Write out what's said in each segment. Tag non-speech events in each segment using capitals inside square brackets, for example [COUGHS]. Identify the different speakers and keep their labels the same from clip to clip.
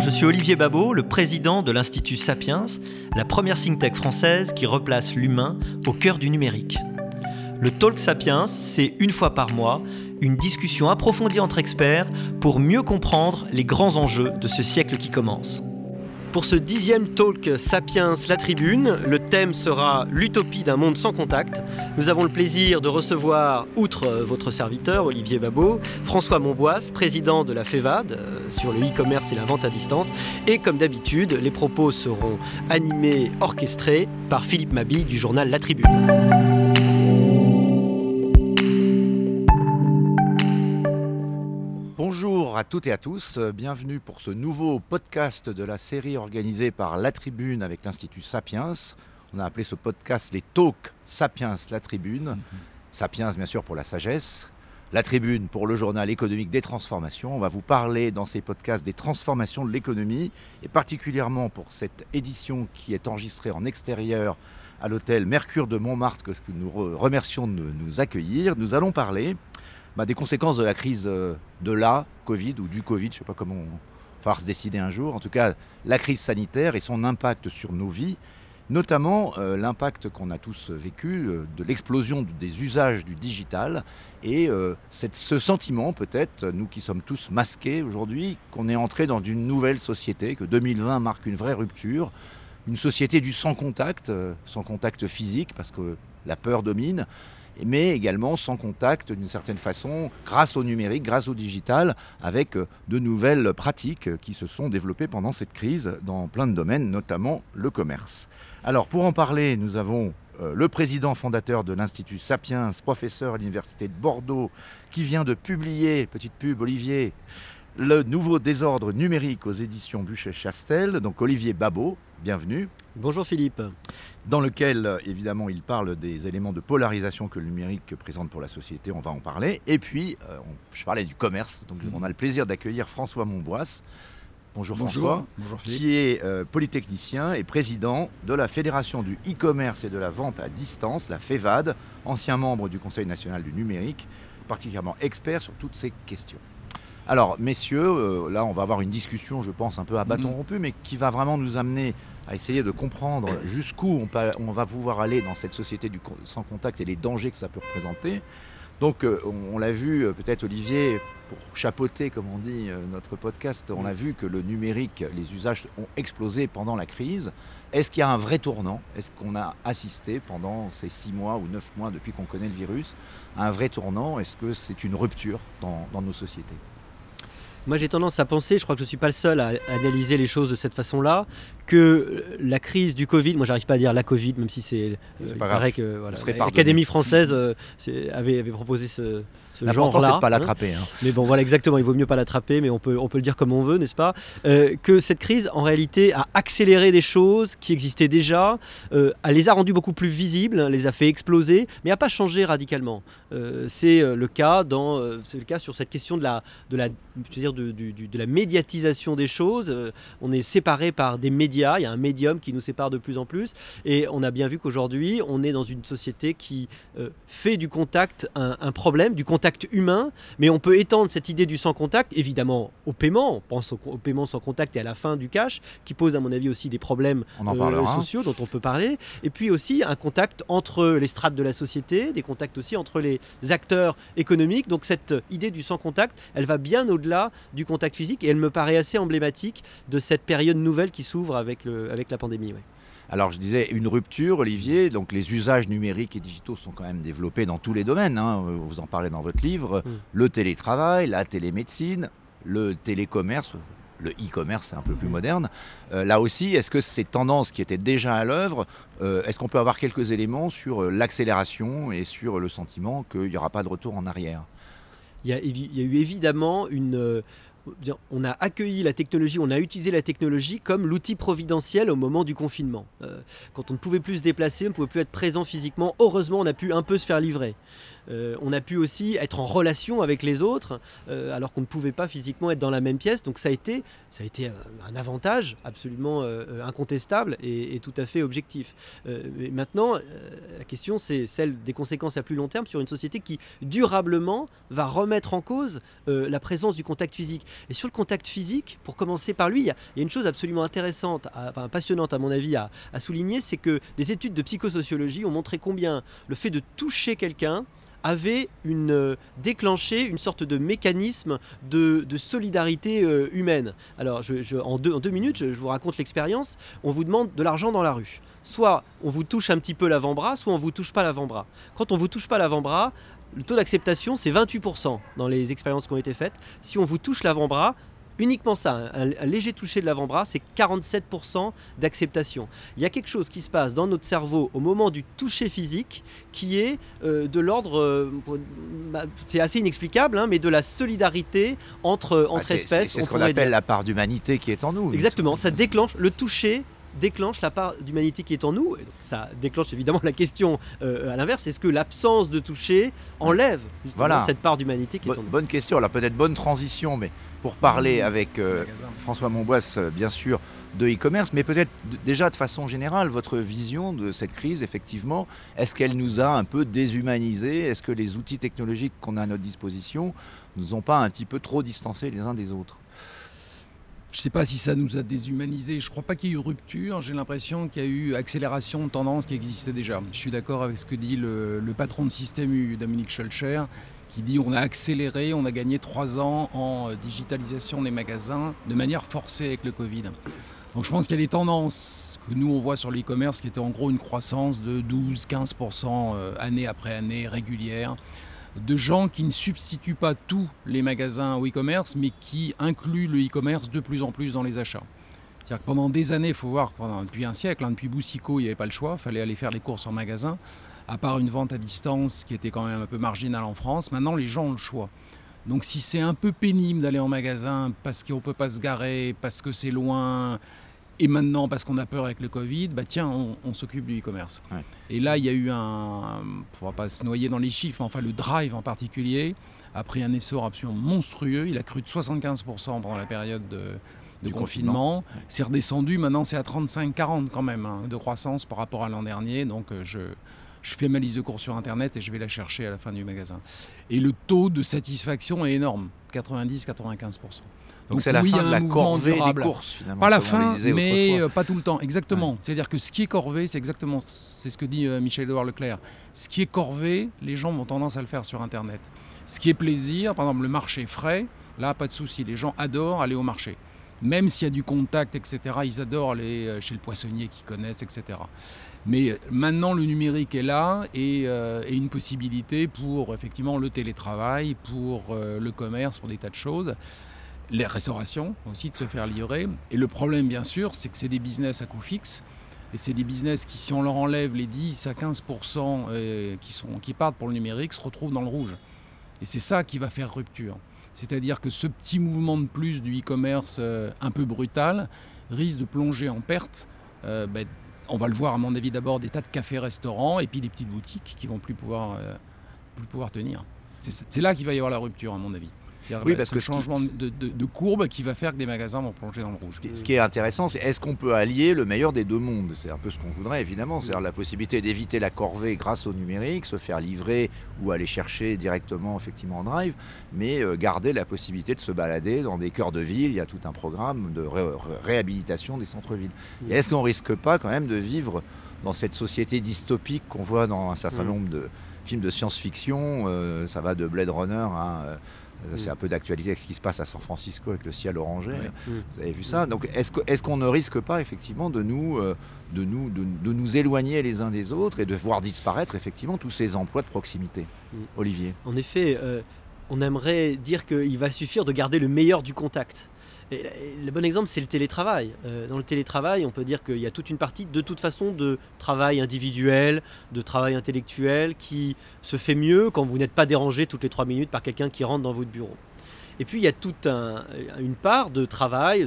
Speaker 1: Je suis Olivier Babot, le président de l'Institut Sapiens, la première think tank française qui replace l'humain au cœur du numérique. Le Talk Sapiens, c'est une fois par mois une discussion approfondie entre experts pour mieux comprendre les grands enjeux de ce siècle qui commence. Pour ce dixième talk Sapiens La Tribune, le thème sera l'utopie d'un monde sans contact. Nous avons le plaisir de recevoir, outre votre serviteur Olivier Babot, François Monbois, président de la FEVAD euh, sur le e-commerce et la vente à distance. Et comme d'habitude, les propos seront animés, orchestrés par Philippe Mabi du journal La Tribune.
Speaker 2: À toutes et à tous, bienvenue pour ce nouveau podcast de la série organisée par La Tribune avec l'Institut Sapiens. On a appelé ce podcast les Talks Sapiens La Tribune. Mhm. Sapiens bien sûr pour la sagesse, La Tribune pour le journal économique des transformations. On va vous parler dans ces podcasts des transformations de l'économie et particulièrement pour cette édition qui est enregistrée en extérieur à l'hôtel Mercure de Montmartre que nous remercions de nous accueillir. Nous allons parler bah, des conséquences de la crise euh, de la Covid ou du Covid, je ne sais pas comment on va se décider un jour. En tout cas, la crise sanitaire et son impact sur nos vies, notamment euh, l'impact qu'on a tous vécu euh, de l'explosion des usages du digital et ce sentiment peut-être, nous qui sommes tous masqués aujourd'hui, qu'on est entré dans une nouvelle société, que 2020 marque une vraie rupture, une société du sans contact, sans contact physique parce que la peur domine, mais également sans contact d'une certaine façon, grâce au numérique, grâce au digital, avec euh, de nouvelles pratiques qui se sont développées pendant cette crise dans plein de domaines, notamment le commerce. Alors pour en parler, nous avons euh, le président fondateur de l'Institut Sapiens, professeur à l'Université de Bordeaux, qui vient de publier, petite pub Olivier, le nouveau désordre numérique aux éditions Buchet-Chastel, donc Olivier Babot, bienvenue.
Speaker 1: Bonjour Philippe.
Speaker 2: Dans lequel, évidemment, il parle des éléments de polarisation que le numérique présente pour la société, on va en parler. Et puis, euh, je parlais du commerce, donc on a le plaisir d'accueillir François Monbois. Bonjour, François,
Speaker 3: Bonjour
Speaker 2: qui est euh, polytechnicien et président de la Fédération du e-commerce et de la vente à distance, la FEVAD, ancien membre du Conseil national du numérique, particulièrement expert sur toutes ces questions. Alors, messieurs, euh, là, on va avoir une discussion, je pense, un peu à bâton mhm. rompu, mais qui va vraiment nous amener à essayer de comprendre [COUGHS] jusqu'où on, va pouvoir aller dans cette société du sans contact et les dangers que ça peut représenter. Donc, euh, on, l'a vu, euh, peut-être Olivier, pour chapeauter, comme on dit, notre podcast, on a vu que le numérique, les usages ont explosé pendant la crise. Est-ce qu'il y a un vrai tournant? Est-ce qu'on a assisté pendant ces six mois ou neuf mois depuis qu'on connaît le virus? À un vrai tournant? Est-ce que c'est une rupture dans nos sociétés?
Speaker 1: Moi, j'ai tendance à penser, je crois que je ne suis pas le seul à analyser les choses de cette façon-là, que la crise du Covid, moi, j'arrive pas à dire la Covid, même si c'est.
Speaker 2: Euh, pareil que
Speaker 1: l'Académie française euh, avait, avait, proposé ce, ce genre-là.
Speaker 2: c'est de pas hein. l'attraper. Hein.
Speaker 1: Mais bon, voilà, exactement. Il vaut mieux pas l'attraper, mais on peut, on peut le dire comme on veut, n'est-ce pas? Euh, Que cette crise, en réalité, a accéléré des choses qui existaient déjà, elle les a rendues beaucoup plus visibles, les a fait exploser, mais n'a pas changé radicalement. c'est le cas dans, c'est le cas sur cette question de la, de la je veux dire, de, de, la médiatisation des choses. Euh, on est séparé par des médias, il y a un médium qui nous sépare de plus en plus. Et on a bien vu qu'aujourd'hui, on est dans une société qui euh, fait du contact un, problème, du contact humain, mais on peut étendre cette idée du sans contact, évidemment, au paiement. On pense au, paiement sans contact et à la fin du cash, qui pose, à mon avis, aussi des problèmes euh, sociaux dont on peut parler. Et puis aussi un contact entre les strates de la société, des contacts aussi entre les acteurs économiques. Donc cette idée du sans contact, elle va bien au-delà du contact physique et elle me paraît assez emblématique de cette période nouvelle qui s'ouvre avec, le, avec la pandémie.
Speaker 2: Alors je disais une rupture, Olivier, donc les usages numériques et digitaux sont quand même développés dans tous les domaines, hein. vous en parlez dans votre livre, mm. le télétravail, la télémédecine, le télécommerce, le e-commerce, c'est un peu plus moderne. Euh, là aussi, est-ce que ces tendances qui étaient déjà à l'œuvre, euh, est-ce qu'on peut avoir quelques éléments sur euh, l'accélération et sur le sentiment qu'il n'y aura pas de retour en arrière?
Speaker 1: Il y, a, eu évidemment une euh, on a accueilli la technologie, on a utilisé la technologie comme l'outil providentiel au moment du confinement. Euh, quand on ne pouvait plus se déplacer, on ne pouvait plus être présent physiquement, heureusement on a pu un peu se faire livrer. Euh, on a pu aussi être en relation avec les autres euh, alors qu'on ne pouvait pas physiquement être dans la même pièce. Donc ça a été, ça a été un avantage absolument incontestable et, tout à fait objectif. mais maintenant, la question c'est celle des conséquences à plus long terme sur une société qui durablement va remettre en cause la présence du contact physique. Et sur le contact physique, pour commencer par lui, il y, a une chose absolument intéressante, enfin passionnante à mon avis à souligner, c'est que des études de psychosociologie ont montré combien le fait de toucher quelqu'un avait euh, déclenché une sorte de mécanisme de, solidarité euh, humaine. Alors, je, en, deux, en, deux, minutes, je, vous raconte l'expérience. On vous demande de l'argent dans la rue. Soit on vous touche un petit peu l'avant-bras, soit on vous touche pas l'avant-bras. Quand on vous touche pas l'avant-bras, le taux d'acceptation, c'est 28% dans les expériences qui ont été faites. Si on vous touche l'avant-bras, uniquement ça, un, léger toucher de l'avant-bras, c'est 47% d'acceptation. Il y a quelque chose qui se passe dans notre cerveau au moment du toucher physique qui est euh, de l'ordre, euh, bah, c'est assez inexplicable, hein, mais de la solidarité entre, ah, entre espèces.
Speaker 2: C'est ce qu'on appelle la part d'humanité qui est en nous.
Speaker 1: Exactement, ça déclenche le toucher déclenche la part d'humanité qui est en nous. Et donc ça déclenche évidemment la question euh, à l'inverse. Est-ce que l'absence de toucher enlève cette part d'humanité qui est en nous?
Speaker 2: Bonne question, alors peut-être bonne transition, mais pour parler mmh. avec euh, François Monbois, euh, bien sûr, de e-commerce, mais peut-être déjà de façon générale, votre vision de cette crise, effectivement, est-ce qu'elle nous a un peu déshumanisés? Est-ce que les outils technologiques qu'on a à notre disposition nous ont pas un petit peu trop distancés les uns des autres?
Speaker 3: Je ne sais pas si ça nous a déshumanisés. Je ne crois pas qu'il y ait eu rupture. J'ai l'impression qu'il y a eu accélération de tendance qui existait déjà. Je suis d'accord avec ce que dit le, patron de Système U, Dominique Schulcher, qui dit on a accéléré, on a gagné trois ans en digitalisation des magasins de manière forcée avec le Covid. Donc je pense qu'il y a des tendances que nous on voit sur l'e-commerce qui étaient en gros une croissance de 12-15% euh, année après année régulière de gens qui ne substituent pas tous les magasins au e-commerce, mais qui incluent le e-commerce de plus en plus dans les achats. C'est-à-dire que pendant des années, il faut voir, pendant, depuis un siècle, hein, depuis Boussico, il n'y avait pas le choix, il fallait aller faire les courses en magasin, à part une vente à distance qui était quand même un peu marginale en France. Maintenant, les gens ont le choix. Donc si c'est un peu pénible d'aller en magasin parce qu'on ne peut pas se garer, parce que c'est loin, et maintenant, parce qu'on a peur avec le Covid, bah tiens, on, s'occupe du e-commerce. Et là, il y a eu un, on ne va pas se noyer dans les chiffres, mais enfin le drive en particulier a pris un essor absolument monstrueux. Il a cru de 75% pendant la période de, confinement. C'est redescendu, maintenant c'est à 35-40 quand même hein, de croissance par rapport à l'an dernier. Donc euh, je, je fais ma liste de cours sur Internet et je vais la chercher à la fin du magasin. Et le taux de satisfaction est énorme, 90-95%.
Speaker 2: Donc c'est la fin de la corvée des courses finalement.
Speaker 3: Pas la fin, mais euh, pas tout le temps. Exactement. C'est-à-dire que ce qui est corvée, c'est exactement c'est ce que dit euh, Michel-Édouard Leclerc. Ce qui est corvée, les gens ont tendance à le faire sur Internet. Ce qui est plaisir, par exemple le marché frais, là pas de souci, les gens adorent aller au marché. Même s'il y a du contact, etc., ils adorent aller euh, chez le poissonnier qu'ils connaissent, etc. Mais maintenant, le numérique est là et, et, une possibilité pour effectivement le télétravail, pour le commerce, pour des tas de choses les restaurations aussi de se faire livrer. Et le problème, bien sûr, c'est que c'est des business à coût fixe. Et c'est des business qui, si on leur enlève les 10 à 15% euh, qui, sont, qui partent pour le numérique, se retrouvent dans le rouge. Et c'est ça qui va faire rupture. C'est-à-dire que ce petit mouvement de plus du e-commerce euh, un peu brutal risque de plonger en perte. Euh, ben, on va le voir, à mon avis, d'abord des tas de cafés-restaurants et puis des petites boutiques qui vont plus pouvoir, plus pouvoir tenir. C'est là qu'il va y avoir la rupture, à mon avis. Oui, parce que changement de, courbe qui va faire que des magasins vont plonger dans le rouge.
Speaker 2: Ce qui, est intéressant, c'est est-ce qu'on peut allier le meilleur des deux mondes? C'est un peu ce qu'on voudrait, évidemment. C'est-à-dire la possibilité d'éviter la corvée grâce au numérique, se faire livrer ou aller chercher directement effectivement en drive, mais euh, garder la possibilité de se balader dans des cœurs de ville. Il y a tout un programme de réhabilitation des centres-villes. est-ce qu'on risque pas quand même de vivre dans cette société dystopique qu'on voit dans un certain nombre de films de science-fiction? Euh, Ça va de Blade Runner à euh, c'est mm. un peu d'actualité avec ce qui se passe à San Francisco avec le ciel orangé. Mm. Vous avez vu ça Donc est-ce qu'on ne risque pas effectivement de nous, euh, de, nous, de, nous éloigner les uns des autres et de voir disparaître effectivement tous ces emplois de proximité mm. Olivier?
Speaker 1: En effet, euh, on aimerait dire qu'il va suffire de garder le meilleur du contact le bon exemple, c'est le télétravail. Euh, dans le télétravail, on peut dire qu'il y a toute une partie, de toute façon, de travail individuel, de travail intellectuel, qui se fait mieux quand vous n'êtes pas dérangé toutes les trois minutes par quelqu'un qui rentre dans votre bureau. Et puis il y a toute un, une part de travail,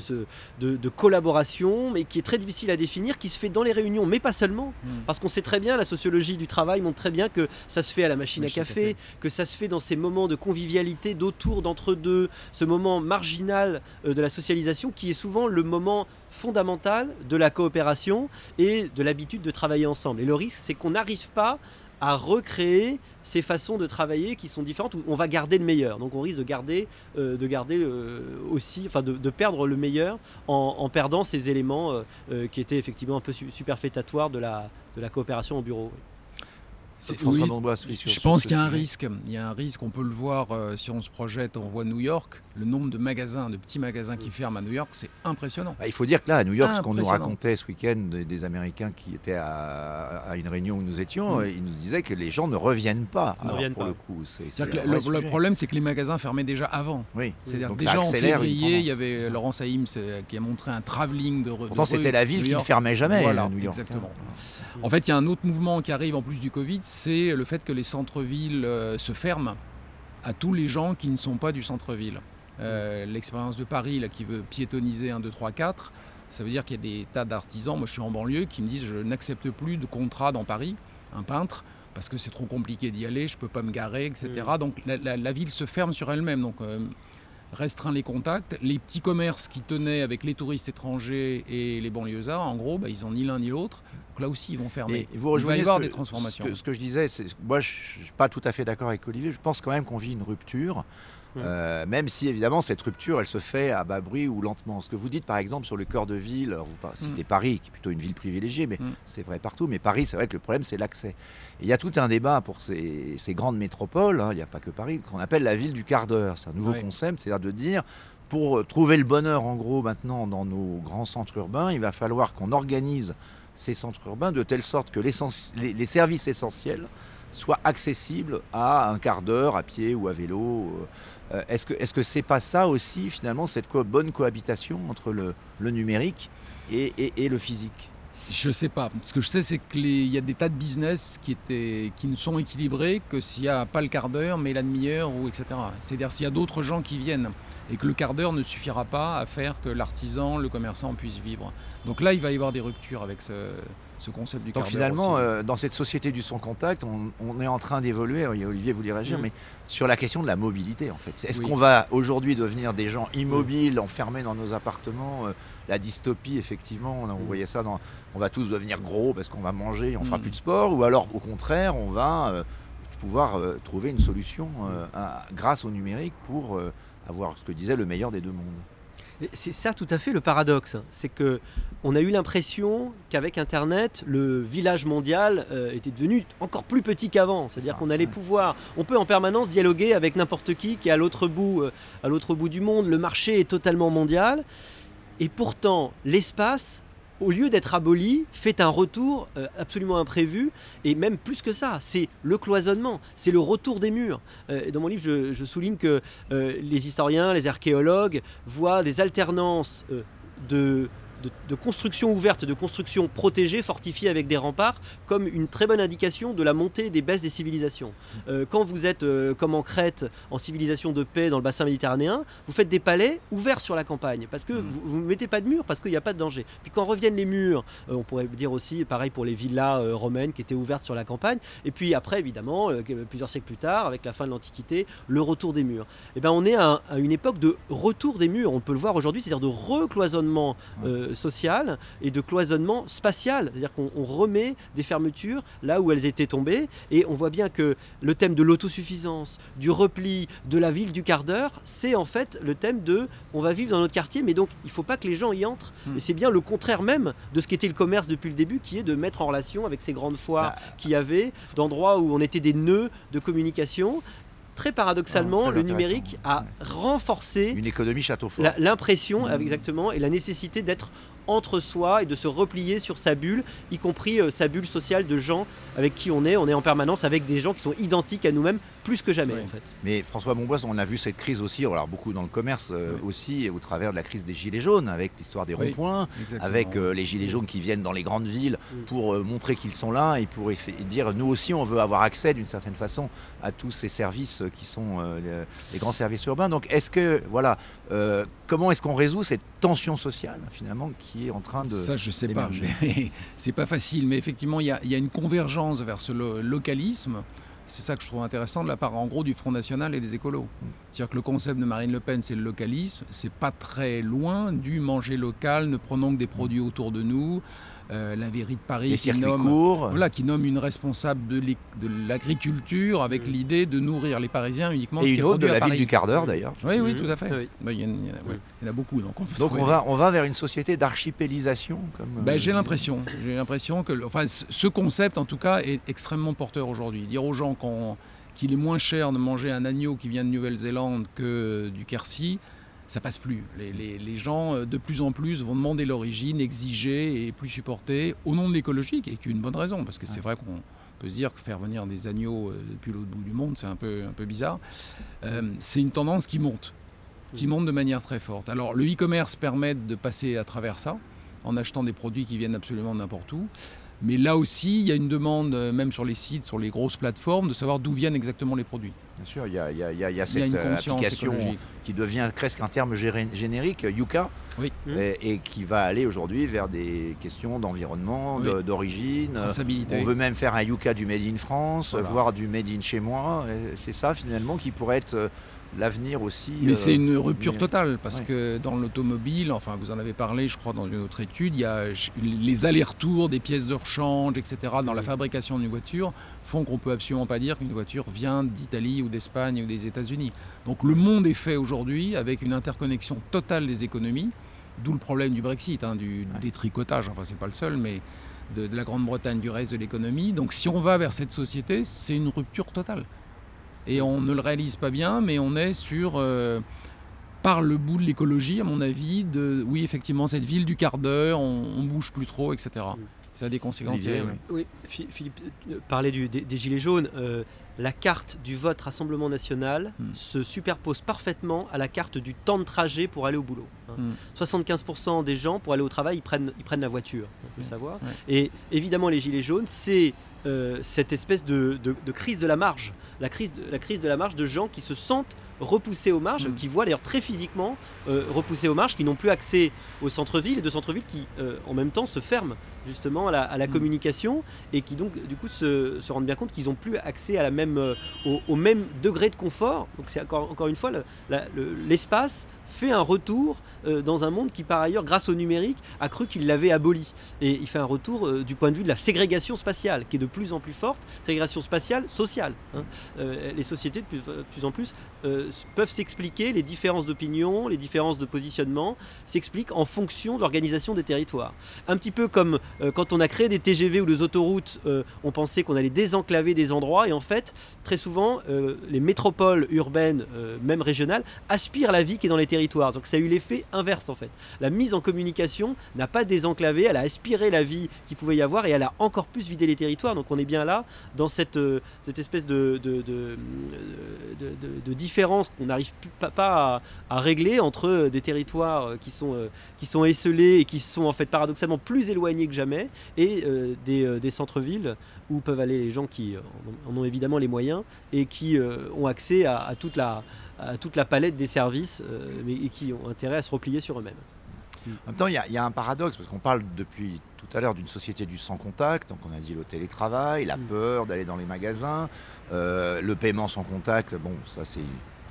Speaker 1: de, de collaboration, mais qui est très difficile à définir, qui se fait dans les réunions, mais pas seulement.
Speaker 3: Mm.
Speaker 1: Parce qu'on sait très bien, la sociologie du travail montre très bien que ça se fait à la machine,
Speaker 3: Machine
Speaker 1: à
Speaker 3: à
Speaker 1: café, que ça se fait dans ces moments de convivialité, d'autour, d'entre-deux, ce moment marginal euh, de la socialisation qui est souvent le moment fondamental de la coopération et de l'habitude de travailler ensemble. Et le risque, c'est qu'on n'arrive pas à recréer ces façons de travailler qui sont différentes où on va garder le meilleur. Donc on risque de garder, euh, euh, aussi, enfin de, perdre le meilleur en, perdant ces éléments euh, qui étaient effectivement un peu su- superfétatoires de la, coopération au bureau.
Speaker 2: François
Speaker 3: oui,
Speaker 2: D'Amboise, oui, sur-
Speaker 3: je
Speaker 2: sur
Speaker 3: pense qu'il y a un
Speaker 2: sujet.
Speaker 3: risque. Il y a un risque, on peut le voir euh, si on se projette, on voit New York, le nombre de magasins, de petits magasins qui ferment à New York, c'est impressionnant.
Speaker 2: Bah, il faut dire que là, à New York, ce qu'on nous racontait ce week-end des, des Américains qui étaient à, à une réunion où nous étions,
Speaker 3: Mm.
Speaker 2: euh, ils nous disaient que les gens ne reviennent pas.
Speaker 1: Ne
Speaker 2: Alors,
Speaker 1: reviennent
Speaker 2: pour
Speaker 1: pas.
Speaker 2: le coup,
Speaker 3: que
Speaker 2: un
Speaker 3: le, problème, c'est que les magasins fermaient déjà avant.
Speaker 2: Oui.
Speaker 3: C'est-à-dire
Speaker 2: Donc
Speaker 3: déjà
Speaker 2: ça
Speaker 3: en février, il y avait. Laurence Haïm qui a montré un travelling de re-
Speaker 2: Pourtant, c'était la ville qui ne fermait jamais,
Speaker 3: Voilà,
Speaker 2: New York.
Speaker 3: exactement.
Speaker 2: hein.
Speaker 3: En fait, il y a un autre mouvement qui arrive en plus du Covid, c'est le fait que les centres-villes euh, se ferment à tous les gens qui ne sont pas du centre-ville. Euh, L'expérience de Paris, là, qui veut piétoniser 1, 2, 3, 4, ça veut dire qu'il y a des tas d'artisans, moi je suis en banlieue, qui me disent je n'accepte plus de contrat dans Paris, un peintre, parce que c'est trop compliqué d'y aller, je peux pas me garer, etc. Donc la, la- la ville se ferme sur elle-même. Donc euh, restreint les contacts. Les petits commerces qui tenaient avec les touristes étrangers et les banlieusards, en gros, bah, ils ont ni l'un ni l'autre. Donc là aussi, ils vont fermer.
Speaker 2: Et vous
Speaker 3: Il va y
Speaker 2: rejoignez
Speaker 3: avoir
Speaker 2: ce que,
Speaker 3: des transformations.
Speaker 2: Ce que, ce que je disais, c'est moi je suis pas tout à fait d'accord avec Olivier. Je pense quand même qu'on vit une rupture,
Speaker 1: Mm.
Speaker 2: euh, même si évidemment cette rupture elle se fait à bas bruit ou lentement. Ce que vous dites par exemple sur le cœur de ville, alors vous par- citez Paris qui est plutôt une ville privilégiée, mais
Speaker 3: Mm.
Speaker 2: c'est vrai partout. Mais Paris, c'est vrai que le problème c'est l'accès. Il y a tout un débat pour ces, ces grandes métropoles. hein, Il n'y a pas que Paris qu'on appelle la ville du quart d'heure. C'est un nouveau concept, c'est-à-dire de dire pour euh, trouver le bonheur en gros maintenant dans nos grands centres urbains, il va falloir qu'on organise ces centres urbains de telle sorte que les, les services essentiels soient accessibles à un quart d'heure à pied ou à vélo. Euh, Est-ce que est-ce que c'est pas ça aussi finalement cette bonne cohabitation entre le, numérique et, le physique?
Speaker 3: Je sais pas. Ce que je sais, c'est qu'il y a des tas de business qui, étaient, qui ne sont équilibrés que s'il n'y a pas le quart d'heure, mais la demi-heure, ou etc. C'est-à-dire s'il y a d'autres gens qui viennent et que le quart d'heure ne suffira pas à faire que l'artisan, le commerçant puisse vivre. Donc là, il va y avoir des ruptures avec ce, ce concept du quart d'heure.
Speaker 2: finalement, euh, dans cette société du sans contact, on, on est en train d'évoluer. Olivier voulait réagir,
Speaker 1: Mm.
Speaker 2: mais sur la question de la mobilité en fait. Est-ce
Speaker 3: Oui.
Speaker 2: qu'on va aujourd'hui devenir des gens immobiles, enfermés dans nos appartements euh, La dystopie, effectivement, on, on voyait ça. Dans, on va tous devenir gros parce qu'on va manger, et on fera
Speaker 3: Mm.
Speaker 2: plus de sport, ou alors au contraire, on va euh, pouvoir euh, trouver une solution euh, à- grâce au numérique pour euh, avoir ce que disait le meilleur des deux mondes.
Speaker 1: C'est ça tout à fait le paradoxe. C'est que on a eu l'impression qu'avec Internet, le village mondial euh, était devenu encore plus petit qu'avant. C'est-à-dire qu'on allait pouvoir, on peut en permanence dialoguer avec n'importe qui qui est à l'autre bout, euh, à l'autre bout du monde. Le marché est totalement mondial. Et pourtant, l'espace, au lieu d'être aboli, fait un retour euh, absolument imprévu. Et même plus que ça, c'est le cloisonnement, c'est le retour des murs. Euh, dans mon livre, je, souligne que euh, les historiens, les archéologues voient des alternances de, de, de construction ouverte, de construction protégée, fortifiée avec des remparts, comme une très bonne indication de la montée et des baisses des civilisations. Euh, quand vous êtes, euh, comme en Crète, en civilisation de paix dans le bassin méditerranéen, vous faites des palais ouverts sur la campagne, parce que
Speaker 2: Mhm.
Speaker 1: vous ne mettez pas de murs, parce qu'il n'y a pas de danger. Puis quand reviennent les murs, euh, on pourrait dire aussi, pareil pour les villas romaines qui étaient ouvertes sur la campagne, et puis après, évidemment, plusieurs siècles plus tard, avec la fin de l'Antiquité, le retour des murs. Et ben, on est à, un- à une époque de retour des murs, on peut le voir aujourd'hui, c'est-à-dire de recloisonnement social et de cloisonnement spatial, c'est-à-dire qu'on on remet des fermetures là où elles étaient tombées, et on voit bien que le thème de l'autosuffisance, du repli, de la ville du quart d'heure, c'est en fait le thème de on va vivre dans notre quartier, mais donc il ne faut pas que les gens y entrent.
Speaker 3: Hmm.
Speaker 1: Et c'est bien le contraire même de ce qu'était le commerce depuis le début, qui est de mettre en relation avec ces grandes foires
Speaker 2: Bah,
Speaker 1: qu'il y avait, d'endroits où on était des nœuds de communication. Très paradoxalement,
Speaker 2: Ah, très
Speaker 1: le numérique a renforcé
Speaker 2: Une économie château fort.
Speaker 1: la- l'impression exactement et la nécessité d'être entre soi et de se replier sur sa bulle, y compris euh, sa bulle sociale de gens avec qui on est. On est en permanence avec des gens qui sont identiques à nous-mêmes plus que jamais
Speaker 3: Oui.
Speaker 1: en fait.
Speaker 2: Mais François Bonbois, on a vu cette crise aussi, alors beaucoup dans le commerce euh,
Speaker 3: Oui.
Speaker 2: aussi, au travers de la crise des gilets jaunes, avec l'histoire des
Speaker 3: Oui.
Speaker 2: ronds-points, avec euh, les gilets jaunes qui viennent dans les grandes villes pour montrer qu'ils sont là et pour dire nous aussi on veut avoir accès d'une certaine façon à tous ces services qui sont les, les grands services urbains. Donc est-ce que voilà comment est-ce qu'on résout cette tension sociale finalement qui est en train de
Speaker 3: Ça, je sais pas. [LAUGHS] C'est pas facile, mais effectivement, il y, a- il y a une convergence vers ce lo- localisme. C'est ça que je trouve intéressant de la part, en gros, du Front National et des écolos. C'est-à-dire que le concept de Marine Le Pen, c'est le localisme. C'est pas très loin du manger local, ne prenons que des produits autour de nous. Euh, la mairie de Paris qui nomme, voilà, qui nomme une responsable de l'agriculture avec
Speaker 1: Mm.
Speaker 3: l'idée de nourrir les Parisiens uniquement de
Speaker 2: et
Speaker 3: ce
Speaker 2: une autre de la
Speaker 3: Paris.
Speaker 2: ville du quart d'heure d'ailleurs.
Speaker 3: Oui, oui,
Speaker 1: Mhm.
Speaker 3: tout à fait.
Speaker 1: Oui.
Speaker 3: Bah, Il y, en a- il y en a- ouais, il y en a beaucoup. Donc on,
Speaker 2: Donc va on va vers une société d'archipélisation comme
Speaker 3: Ben,
Speaker 2: euh,
Speaker 3: j'ai l'impression, j'ai l'impression que, enfin, ce ce concept en tout cas est extrêmement porteur aujourd'hui. Dire aux gens qu'il est moins cher de manger un agneau qui vient de Nouvelle-Zélande que du Quercy, ça passe plus. Les, les- les gens euh, de plus en plus vont demander l'origine, exiger et plus supporter au nom de l'écologie, qui est une bonne raison, parce que c'est vrai qu'on peut se dire que faire venir des agneaux euh, depuis l'autre bout du monde, c'est un peu, un peu bizarre. Euh, c'est une tendance qui monte, qui monte de manière très forte. Alors le e-commerce permet de passer à travers ça en achetant des produits qui viennent absolument de n'importe où. Mais là aussi, il y a une demande, euh, même sur les sites, sur les grosses plateformes, de savoir d'où viennent exactement les produits.
Speaker 2: Bien sûr, il y a, il y a- il y a- il y a
Speaker 3: Il y a
Speaker 2: cette euh, application
Speaker 3: écologique.
Speaker 2: qui devient presque un terme générique, Yuka,
Speaker 3: Oui.
Speaker 1: Mm.
Speaker 2: et, et qui va aller aujourd'hui vers des questions d'environnement,
Speaker 3: Oui.
Speaker 2: de- d'origine. On veut même faire un Yuka du Made in France,
Speaker 3: Voilà.
Speaker 2: voire du Made in chez moi. C'est ça finalement qui pourrait être euh, l'avenir aussi.
Speaker 3: Mais
Speaker 2: euh,
Speaker 3: c'est une rupture totale parce
Speaker 2: Ouais.
Speaker 3: que dans l'automobile, enfin vous en avez parlé je crois dans une autre étude, il y a les allers-retours des pièces de rechange, etc. dans la fabrication d'une voiture font qu'on peut absolument pas dire qu'une voiture vient d'Italie ou d'Espagne ou des États-Unis. Donc le monde est fait aujourd'hui avec une interconnexion totale des économies, d'où le problème du Brexit, hein, du
Speaker 2: Ouais.
Speaker 3: détricotage, enfin c'est pas le seul, mais de, de la Grande-Bretagne du reste de l'économie. Donc si on va vers cette société, c'est une rupture totale. Et on ne le réalise pas bien, mais on est sur, euh, par le bout de l'écologie, à mon avis, de, oui, effectivement, cette ville du quart d'heure, on, on bouge plus trop, etc. Ça a des conséquences terribles.
Speaker 1: Oui, Phi- Philippe euh, parlait du- des, des Gilets jaunes. euh, la carte du vote Rassemblement national
Speaker 3: Hmm.
Speaker 1: se superpose parfaitement à la carte du temps de trajet pour aller au boulot. hein.
Speaker 3: Hmm.
Speaker 1: 75% des gens, pour aller au travail, ils prennent, ils prennent la voiture, on peut le savoir.
Speaker 3: Ouais.
Speaker 1: Et évidemment, les Gilets jaunes, c'est cette espèce de crise de la marge. La crise de, la crise de la marge de gens qui se sentent repoussés aux marges,
Speaker 3: Mm.
Speaker 1: qui voient d'ailleurs très physiquement euh, repoussés aux marges, qui n'ont plus accès au centre-ville et de centre-ville qui, euh, en même temps, se ferment justement à la, à la
Speaker 3: Mm.
Speaker 1: communication et qui donc, du coup, se, se rendent bien compte qu'ils n'ont plus accès à la même, euh, au, au même degré de confort. Donc, c'est encore, encore une fois, le- la- le- l'espace fait un retour dans un monde qui, par ailleurs, grâce au numérique, a cru qu'il l'avait aboli. Et il fait un retour du point de vue de la ségrégation spatiale, qui est de plus en plus forte, ségrégation spatiale, sociale. hein. Les sociétés, de plus, de plus en plus, peuvent s'expliquer, les différences d'opinion, les différences de positionnement, s'expliquent en fonction de l'organisation des territoires. Un petit peu comme euh, quand on a créé des TGV ou des autoroutes, euh, on pensait qu'on allait désenclaver des endroits, et en fait, très souvent, euh, les métropoles urbaines, même régionales, aspirent la vie qui est dans les territoires. Donc ça a eu l'effet inverse en fait. La mise en communication n'a pas désenclavé, elle a aspiré la vie qui pouvait y avoir et elle a encore plus vidé les territoires. Donc on est bien là dans cette, espèce de, de différence qu'on n'arrive pas, à, à régler entre euh, des territoires euh, qui sont, euh, qui sont esselés et qui sont en fait paradoxalement plus éloignés que jamais et euh, des, des centres-villes où peuvent aller les gens qui en ont- en ont évidemment les moyens et qui euh, ont accès à, à toute la, à toute la palette des services euh, mais, et qui ont intérêt à se replier sur eux-mêmes.
Speaker 2: En même temps, il y, a- il y a un paradoxe, parce qu'on parle depuis tout à l'heure d'une société du sans contact, donc on a dit le télétravail, la
Speaker 1: Mm.
Speaker 2: peur d'aller dans les magasins, euh, le paiement sans contact, bon, ça c'est...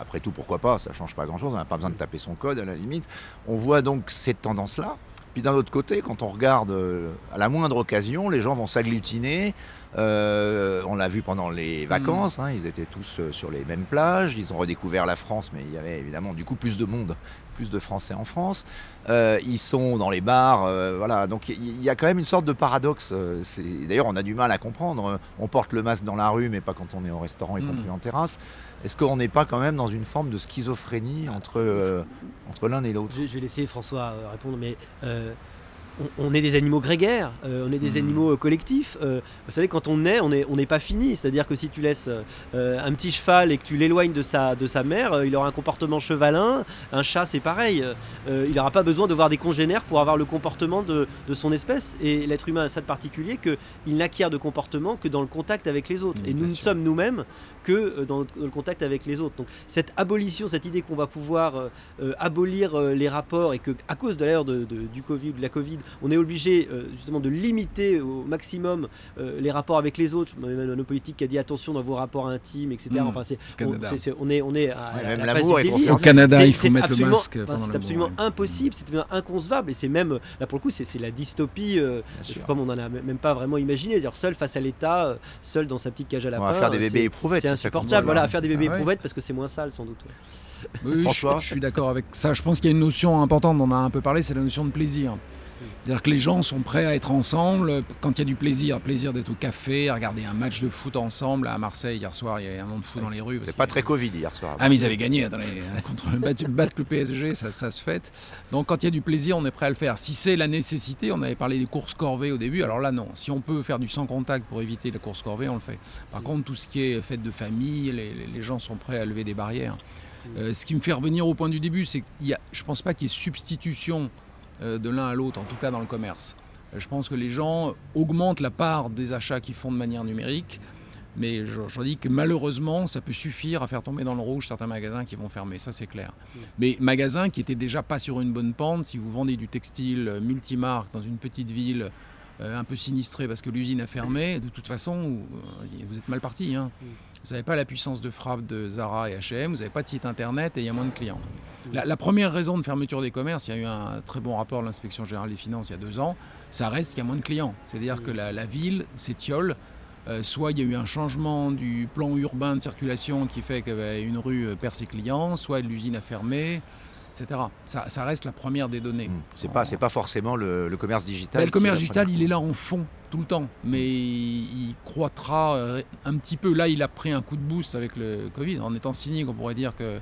Speaker 2: Après tout, pourquoi pas, ça change pas grand-chose, on n'a pas besoin de taper son code à la limite. On voit donc cette tendance-là. Puis d'un autre côté, quand on regarde euh, à la moindre occasion, les gens vont s'agglutiner. Euh, on l'a vu pendant les vacances, hein, ils étaient tous euh, sur les mêmes plages, ils ont redécouvert la France, mais il y avait évidemment du coup plus de monde, plus de Français en France. Ils sont dans les bars, voilà. Donc il y, a quand même une sorte de paradoxe. D'ailleurs, on a du mal à comprendre. On porte le masque dans la rue, mais pas quand on est au restaurant, y
Speaker 3: Mm.
Speaker 2: compris en terrasse. Est-ce qu'on n'est pas quand même dans une forme de schizophrénie entre, euh, entre l'un et l'autre?
Speaker 1: Je, vais laisser François euh, répondre, mais euh, on, est des animaux grégaires, euh, on est des
Speaker 3: Mhm.
Speaker 1: animaux euh, collectifs. Euh, vous savez, quand on naît, on n'est on pas fini. C'est-à-dire que si tu laisses un petit cheval et que tu l'éloignes de sa, de sa mère, il aura un comportement chevalin. Un chat, c'est pareil. Il n'aura pas besoin de voir des congénères pour avoir le comportement de, de son espèce. Et l'être humain a ça de particulier qu'il n'acquiert de comportement que dans le contact avec les autres.
Speaker 3: Mhm,
Speaker 1: et nous ne sommes nous-mêmes que dans le contact avec les autres. Donc cette abolition, cette idée qu'on va pouvoir euh, abolir euh, les rapports et que à cause de de- du Covid, de la Covid, on est obligé euh, justement de limiter au maximum euh, les rapports avec les autres. Même nos politiques qui a dit attention dans vos rapports intimes, etc.
Speaker 3: Mm.
Speaker 1: Enfin, c'est, on,
Speaker 3: Canada.
Speaker 1: c'est- c'est- on est, on est à,
Speaker 2: Ouais,
Speaker 1: à la
Speaker 2: l'amour
Speaker 1: phase
Speaker 2: est
Speaker 1: du délire.
Speaker 3: Au. Canada,
Speaker 1: C'est-
Speaker 3: il faut mettre le masque
Speaker 1: enfin, c'est absolument
Speaker 3: ouais.
Speaker 1: impossible, c'est absolument inconcevable et c'est même là pour le coup c'est, c'est la dystopie. euh, je sais pas, on en a même pas vraiment imaginé. C'est-à-dire seul face à l'État, euh, seul dans sa petite cage à
Speaker 2: On
Speaker 1: lapin.
Speaker 2: va faire des bébés éprouvettes.
Speaker 1: C'est insupportable, voilà, à faire des
Speaker 3: Ça,
Speaker 1: bébés éprouvettes parce que c'est moins sale sans doute.
Speaker 3: Oui, je, je suis d'accord avec ça. Je pense qu'il y a une notion importante, on en a un peu parlé, c'est la notion de plaisir. C'est-à-dire que les gens sont prêts à être ensemble quand il y a du plaisir. Plaisir d'être au café, à regarder un match de foot ensemble. À Marseille, hier soir, il y avait un monde de fou dans les rues.
Speaker 2: C'est pas très Covid hier soir.
Speaker 3: Ah mais ils avaient gagné, attendez, contre [LAUGHS] battre, le PSG, ça, ça se fait. Donc quand il y a du plaisir, on est prêt à le faire. Si c'est la nécessité, on avait parlé des courses corvées au début, alors là non. Si on peut faire du sans contact pour éviter les courses corvées, on le fait. Par contre, tout ce qui est fête de famille, les, gens sont prêts à lever des barrières. Euh, ce qui me fait revenir au point du début, c'est a, je pense pas qu'il y ait substitution de l'un à l'autre, en tout cas dans le commerce. Euh, Je pense que les gens augmentent la part des achats qu'ils font de manière numérique. Mais je, je dis que malheureusement, ça peut suffire à faire tomber dans le rouge certains magasins qui vont fermer, ça c'est clair. Mais magasins qui étaient déjà pas sur une bonne pente, si vous vendez du textile euh, multimarque dans une petite ville euh, un peu sinistrée parce que l'usine a fermé, de toute façon, euh, vous êtes mal parti. hein. Vous n'avez pas la puissance de frappe de Zara et H&M, vous n'avez pas de site internet et il y a moins de clients. La, la première raison de fermeture des commerces, il y a eu un très bon rapport de l'inspection générale des finances il y a deux ans, ça reste qu'il y a moins de clients. C'est-à-dire que la, la ville s'étiole. Euh, soit il y a eu un changement du plan urbain de circulation qui fait qu'une rue euh, perd ses clients, soit l'usine a fermé, etc. Ça, ça reste la première des données.
Speaker 2: Hmm. C'est pas, c'est pas forcément le, le commerce digital.
Speaker 3: Ben, le commerce digital,
Speaker 2: prendre-
Speaker 3: il est là en fond tout le temps, mais il, il croîtra euh, un petit peu. Là, il a pris un coup de boost avec le Covid. En étant cynique, on pourrait dire que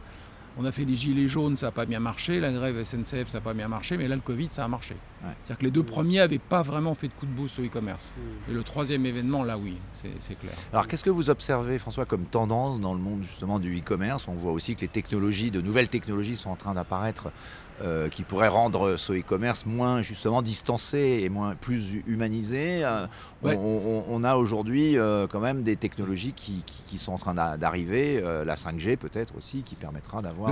Speaker 3: on a fait les gilets jaunes, ça n'a pas bien marché. La grève SNCF, ça n'a pas bien marché. Mais là, le Covid, ça a marché.
Speaker 2: Ouais.
Speaker 3: C'est-à-dire que les deux premiers n'avaient pas vraiment fait de coup de boost au e-commerce. Et le troisième événement, là, oui, c'est c'est clair.
Speaker 2: Alors qu'est-ce que vous observez, François, comme tendance dans le monde justement du e-commerce? On voit aussi que les technologies, de nouvelles technologies sont en train d'apparaître euh, qui pourraient rendre ce e-commerce moins justement distancé et moins plus hu- humanisé. Euh, on-
Speaker 3: Ouais.
Speaker 2: on, on a aujourd'hui euh, quand même des technologies qui, qui- qui sont en train d'a- d'arriver, la 5G peut-être aussi, qui permettra d'avoir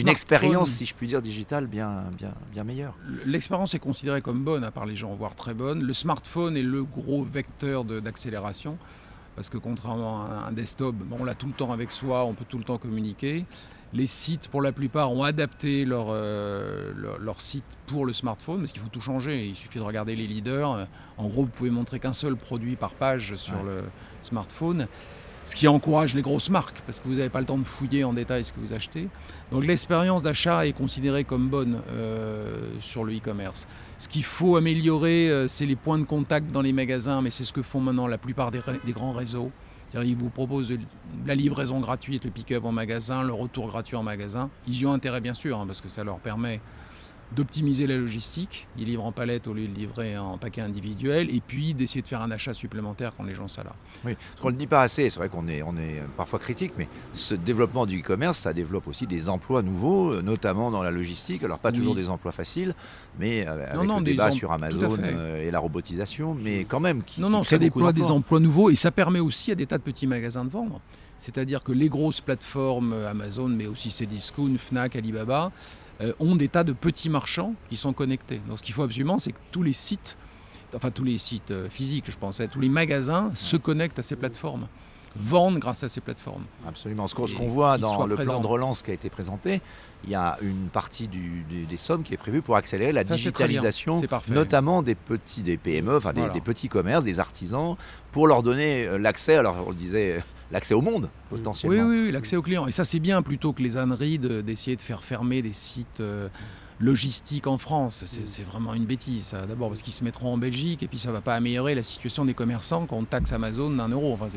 Speaker 2: une expérience, si je puis dire, digitale bien, bien, bien meilleure.
Speaker 3: L'expérience est considérée comme bonne à part les gens, voire très bonne. Le smartphone est le gros vecteur d'accélération. Parce que contrairement à un desktop, bon, on l'a tout le temps avec soi, on peut tout le temps communiquer. Les sites, pour la plupart, ont adapté leur, euh, leur, leur site pour le smartphone, parce qu'il faut tout changer. Il suffit de regarder les leaders. En gros, vous pouvez montrer qu'un seul produit par page sur
Speaker 2: Ouais.
Speaker 3: le smartphone. Ce qui encourage les grosses marques, parce que vous n'avez pas le temps de fouiller en détail ce que vous achetez. Donc l'expérience d'achat est considérée comme bonne euh, sur le e-commerce. Ce qu'il faut améliorer, euh, c'est les points de contact dans les magasins, mais c'est ce que font maintenant la plupart des grands réseaux. C'est-à-dire, ils vous proposent la livraison gratuite, le pick-up en magasin, le retour gratuit en magasin. Ils y ont intérêt, bien sûr, hein, parce que ça leur permet d'optimiser la logistique. Ils livrent en palette au lieu de livrer en paquet individuel, et puis d'essayer de faire un achat supplémentaire quand les gens sont là.
Speaker 2: Oui, parce qu'on ne le dit pas assez, c'est vrai qu'on est, on est parfois critique, mais ce développement du e-commerce, ça développe aussi des emplois nouveaux, euh, notamment dans la logistique. Alors pas
Speaker 3: Oui.
Speaker 2: toujours des emplois faciles, mais euh, avec
Speaker 3: Non, non,
Speaker 2: le débat sur Amazon euh, et la robotisation, mais quand même qui,
Speaker 3: Non,
Speaker 2: qui
Speaker 3: non,
Speaker 2: crée
Speaker 3: ça déploie des emplois nouveaux et ça permet aussi à des tas de petits magasins de vendre. C'est-à-dire que les grosses plateformes Amazon, mais aussi Cdiscount, Fnac, Alibaba, euh, ont des tas de petits marchands qui sont connectés. Donc ce qu'il faut absolument, c'est que tous les sites, enfin tous les sites euh, physiques, je pensais, tous les magasins se connectent à ces plateformes, vendent grâce à ces plateformes.
Speaker 2: Absolument. Ce qu'on voit dans le plan de relance qui a été présenté, il y a une partie du- du- des sommes qui est prévue pour accélérer la
Speaker 3: Ça,
Speaker 2: digitalisation, notamment des petits, des PME, enfin des,
Speaker 3: Voilà.
Speaker 2: des petits commerces, des artisans, pour leur donner euh, l'accès. Alors on le disait, l'accès au monde
Speaker 3: Oui,
Speaker 2: potentiellement.
Speaker 3: oui, oui, l'accès aux clients. Et ça, c'est bien plutôt que les âneries de- d'essayer de faire fermer des sites euh, logistique en France. C'est vraiment une bêtise, ça. D'abord parce qu'ils se mettront en Belgique et puis ça va pas améliorer la situation des commerçants quand on taxe Amazon d'un euro. Enfin,